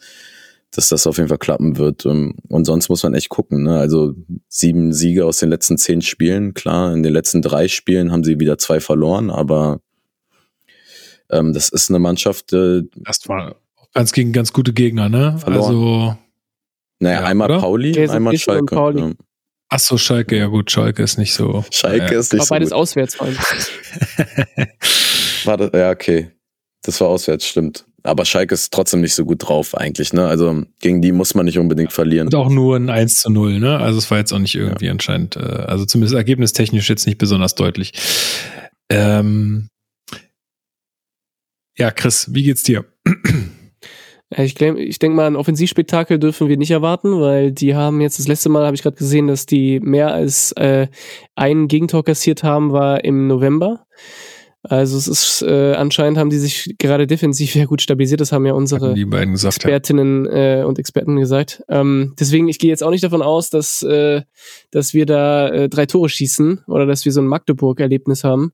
dass das auf jeden Fall klappen wird. Ähm, Und sonst muss man echt gucken. Ne? Also sieben Siege aus den letzten zehn Spielen, klar, in den letzten drei Spielen haben sie wieder zwei verloren, aber ähm, das ist eine Mannschaft, äh, war ganz gegen ganz gute Gegner, ne? Verloren. Also, naja, Ja, einmal oder? Pauli, Gelsenkirchen einmal und Schalke. Pauli. Ja. ach so, Schalke, ja gut, Schalke ist nicht so. Schalke Ja. ist nicht War so beides gut. auswärts vor allem. War das, ja, okay. Das war auswärts, stimmt. Aber Schalke ist trotzdem nicht so gut drauf eigentlich. Ne? Also gegen die muss man nicht unbedingt verlieren. Und auch nur ein 1 zu 0, ne? Also es war jetzt auch nicht irgendwie anscheinend, äh, also zumindest ergebnistechnisch jetzt nicht besonders deutlich. Ähm, ja, Chris, wie geht's dir? Ja, Ich, ich denke mal, ein Offensivspektakel dürfen wir nicht erwarten, weil die haben jetzt das letzte Mal, habe ich gerade gesehen, dass die mehr als äh, ein Gegentor kassiert haben, war im November. Also es ist äh, anscheinend haben die sich gerade defensiv sehr gut stabilisiert. Das haben ja unsere gesagt. Expertinnen äh, und Experten gesagt. Ähm, deswegen, ich gehe jetzt auch nicht davon aus, dass, äh, dass wir da äh, drei Tore schießen oder dass wir so ein Magdeburg-Erlebnis haben.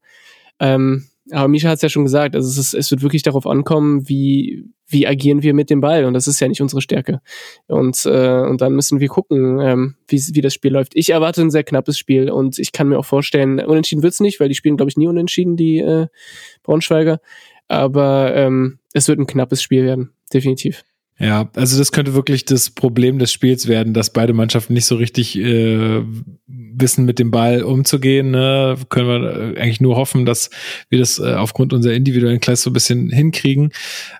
Ähm, aber Misha hat es ja schon gesagt, also es, ist, es wird wirklich darauf ankommen, wie, wie agieren wir mit dem Ball und das ist ja nicht unsere Stärke. Und, äh, und dann müssen wir gucken, ähm, wie, wie das Spiel läuft. Ich erwarte ein sehr knappes Spiel und ich kann mir auch vorstellen, unentschieden wird's nicht, weil die spielen, glaube ich, nie unentschieden, die äh, Braunschweiger. Aber ähm, es wird ein knappes Spiel werden, definitiv. Ja, also das könnte wirklich das Problem des Spiels werden, dass beide Mannschaften nicht so richtig äh, wissen, mit dem Ball umzugehen. Ne? Können wir äh, eigentlich nur hoffen, dass wir das äh, aufgrund unserer individuellen Klasse so ein bisschen hinkriegen.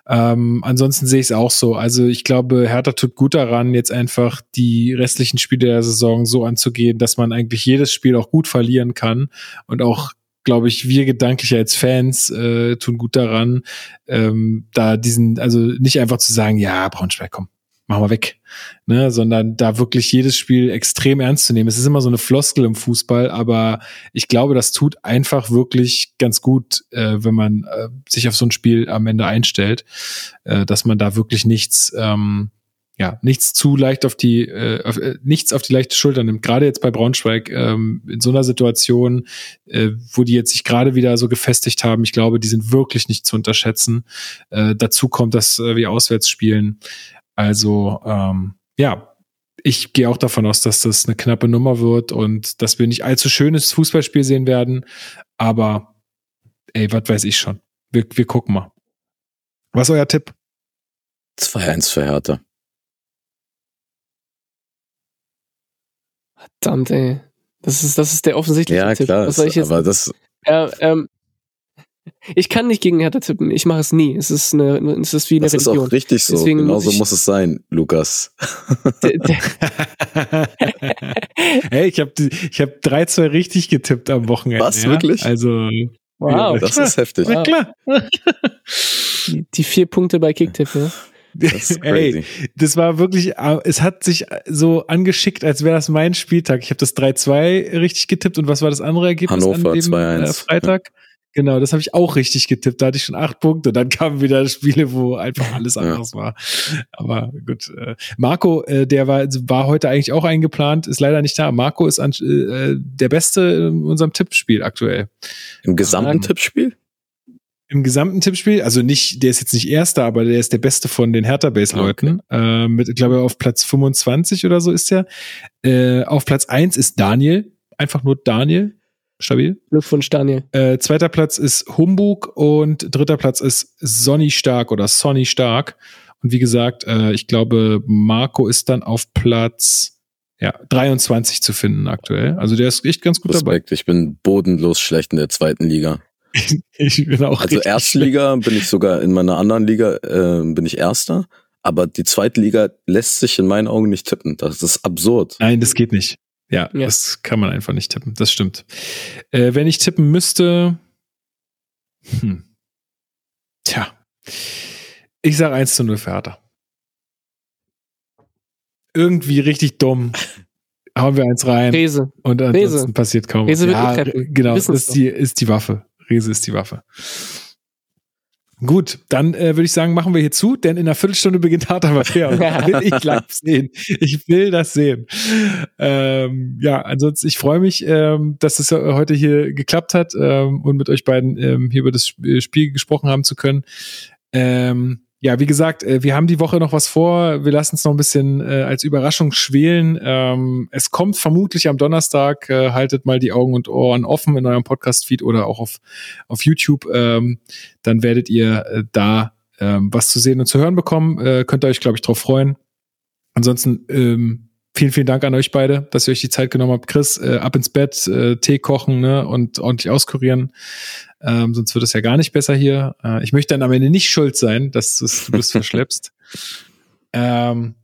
Ähm, ansonsten sehe ich es auch so. Also ich glaube, Hertha tut gut daran, jetzt einfach die restlichen Spiele der Saison so anzugehen, dass man eigentlich jedes Spiel auch gut verlieren kann und auch glaube ich, wir gedanklich als Fans äh, tun gut daran, ähm, da diesen, also nicht einfach zu sagen, ja, Braunschweig, komm, machen wir weg, ne, sondern da wirklich jedes Spiel extrem ernst zu nehmen. Es ist immer so eine Floskel im Fußball, aber ich glaube, das tut einfach wirklich ganz gut, äh, wenn man äh, sich auf so ein Spiel am Ende einstellt, äh, dass man da wirklich nichts ähm, ja, nichts zu leicht auf die, äh, auf, äh, nichts auf die leichte Schulter nimmt. Gerade jetzt bei Braunschweig ähm, in so einer Situation, äh, wo die jetzt sich gerade wieder so gefestigt haben. Ich glaube, die sind wirklich nicht zu unterschätzen. Äh, dazu kommt, dass äh, wir auswärts spielen. Also ähm, ja, ich gehe auch davon aus, dass das eine knappe Nummer wird und dass wir nicht allzu schönes Fußballspiel sehen werden. Aber ey, was weiß ich schon. Wir, wir gucken mal. Was ist euer Tipp? 2-1 für Hertha. Verdammt, ey. Das ist, das ist der offensichtliche Ja, Tipp. klar. Was soll ich jetzt? aber das, Ja, ähm, ich kann nicht gegen Hertha tippen. Ich mache es nie. Es ist eine, es ist wie eine das ist Religion. auch richtig so. Deswegen Genau muss so muss es sein, Lukas. (laughs) (laughs) Hey, ich habe ich hab 3-2 richtig getippt am Wochenende. Was, ja? wirklich? Also, wow. Das ist heftig. na klar. Die, die vier Punkte bei Kicktipp, ja. (laughs) Das (laughs) Ey, das war wirklich, äh, es hat sich so angeschickt, als wäre das mein Spieltag. Ich habe das 3-2 richtig getippt und was war das andere Ergebnis Hannover an dem 2-1. äh, Freitag? Genau, das habe ich auch richtig getippt. Da hatte ich schon acht Punkte. Dann kamen wieder Spiele, wo einfach alles Ja. anders war. Aber gut. Äh, Marco, der war, war heute eigentlich auch eingeplant, ist leider nicht da. Marco ist an, äh, der Beste in unserem Tippspiel aktuell. Im gesamten Ähm, Tippspiel? Im gesamten Tippspiel, also nicht, der ist jetzt nicht Erster, aber der ist der Beste von den Hertha-Base-Leuten. Äh, mit, glaube ich, auf Platz 25 oder so ist er. Äh, auf Platz 1 ist Daniel. Einfach nur Daniel. Stabil. Glückwunsch, Daniel. Äh, zweiter Platz ist Humbug und dritter Platz ist Sonny Stark oder Sonny Stark. Und wie gesagt, äh, ich glaube, Marco ist dann auf Platz ja, 23 zu finden aktuell. Also der ist echt ganz gut Respekt, dabei. ich bin bodenlos schlecht in der zweiten Liga. Ich bin auch Also Erstliga bin ich sogar in meiner anderen Liga äh, bin ich Erster, aber die zweite Liga lässt sich in meinen Augen nicht tippen. Das ist absurd. Nein, das geht nicht. Ja, Ja. das kann man einfach nicht tippen. Das stimmt. Äh, wenn ich tippen müsste, hm. tja, ich sage 1 zu 0 für Hertha. Irgendwie richtig dumm. (laughs) Hauen wir eins rein Rese. und ansonsten Rese. passiert kaum was. Rese Ja, genau, ist die, ist die Waffe. Rese ist die Waffe. Gut, dann äh, würde ich sagen, machen wir hier zu, denn in einer Viertelstunde beginnt harter Verkehr. Das will ich live sehen. Ich will das sehen. Ähm, ja, ansonsten, ich freue mich, ähm, dass es äh, heute hier geklappt hat ähm, und mit euch beiden ähm, hier über das Sp- Spiel gesprochen haben zu können. Ähm, ja, wie gesagt, äh, wir haben die Woche noch was vor. Wir lassen es noch ein bisschen äh, als Überraschung schwelen. Ähm, es kommt vermutlich am Donnerstag. Äh, haltet mal die Augen und Ohren offen in eurem Podcast-Feed oder auch auf, auf YouTube. Ähm, dann werdet ihr äh, da ähm, was zu sehen und zu hören bekommen. Äh, könnt ihr euch, glaube ich, drauf freuen. Ansonsten ähm, vielen, vielen Dank an euch beide, dass ihr euch die Zeit genommen habt. Chris, äh, ab ins Bett, äh, Tee kochen ne, und ordentlich auskurieren. Ähm, sonst wird es ja gar nicht besser hier. Äh, ich möchte dann am Ende nicht schuld sein, dass du das (laughs) verschleppst. Ähm,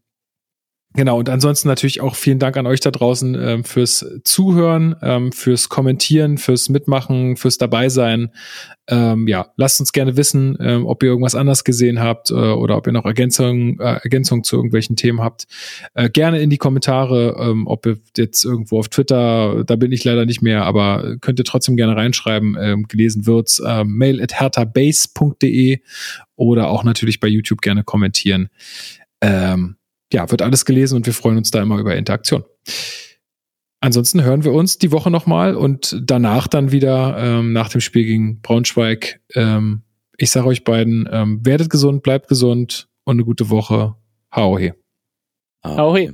genau, und ansonsten natürlich auch vielen Dank an euch da draußen ähm, fürs Zuhören, ähm, fürs Kommentieren, fürs Mitmachen, fürs Dabeisein. Ähm, ja, lasst uns gerne wissen, ähm, ob ihr irgendwas anders gesehen habt äh, oder ob ihr noch Ergänzungen äh, Ergänzungen zu irgendwelchen Themen habt. Äh, gerne in die Kommentare, ähm, ob ihr jetzt irgendwo auf Twitter, da bin ich leider nicht mehr, aber könnt ihr trotzdem gerne reinschreiben. Ähm, gelesen wird's. Ähm, mail at hertabase.de oder auch natürlich bei YouTube gerne kommentieren. Ähm, ja, wird alles gelesen und wir freuen uns da immer über Interaktion. Ansonsten hören wir uns die Woche nochmal und danach dann wieder ähm, nach dem Spiel gegen Braunschweig. Ähm, ich sage euch beiden, ähm, werdet gesund, bleibt gesund und eine gute Woche. Hau he. Hau he.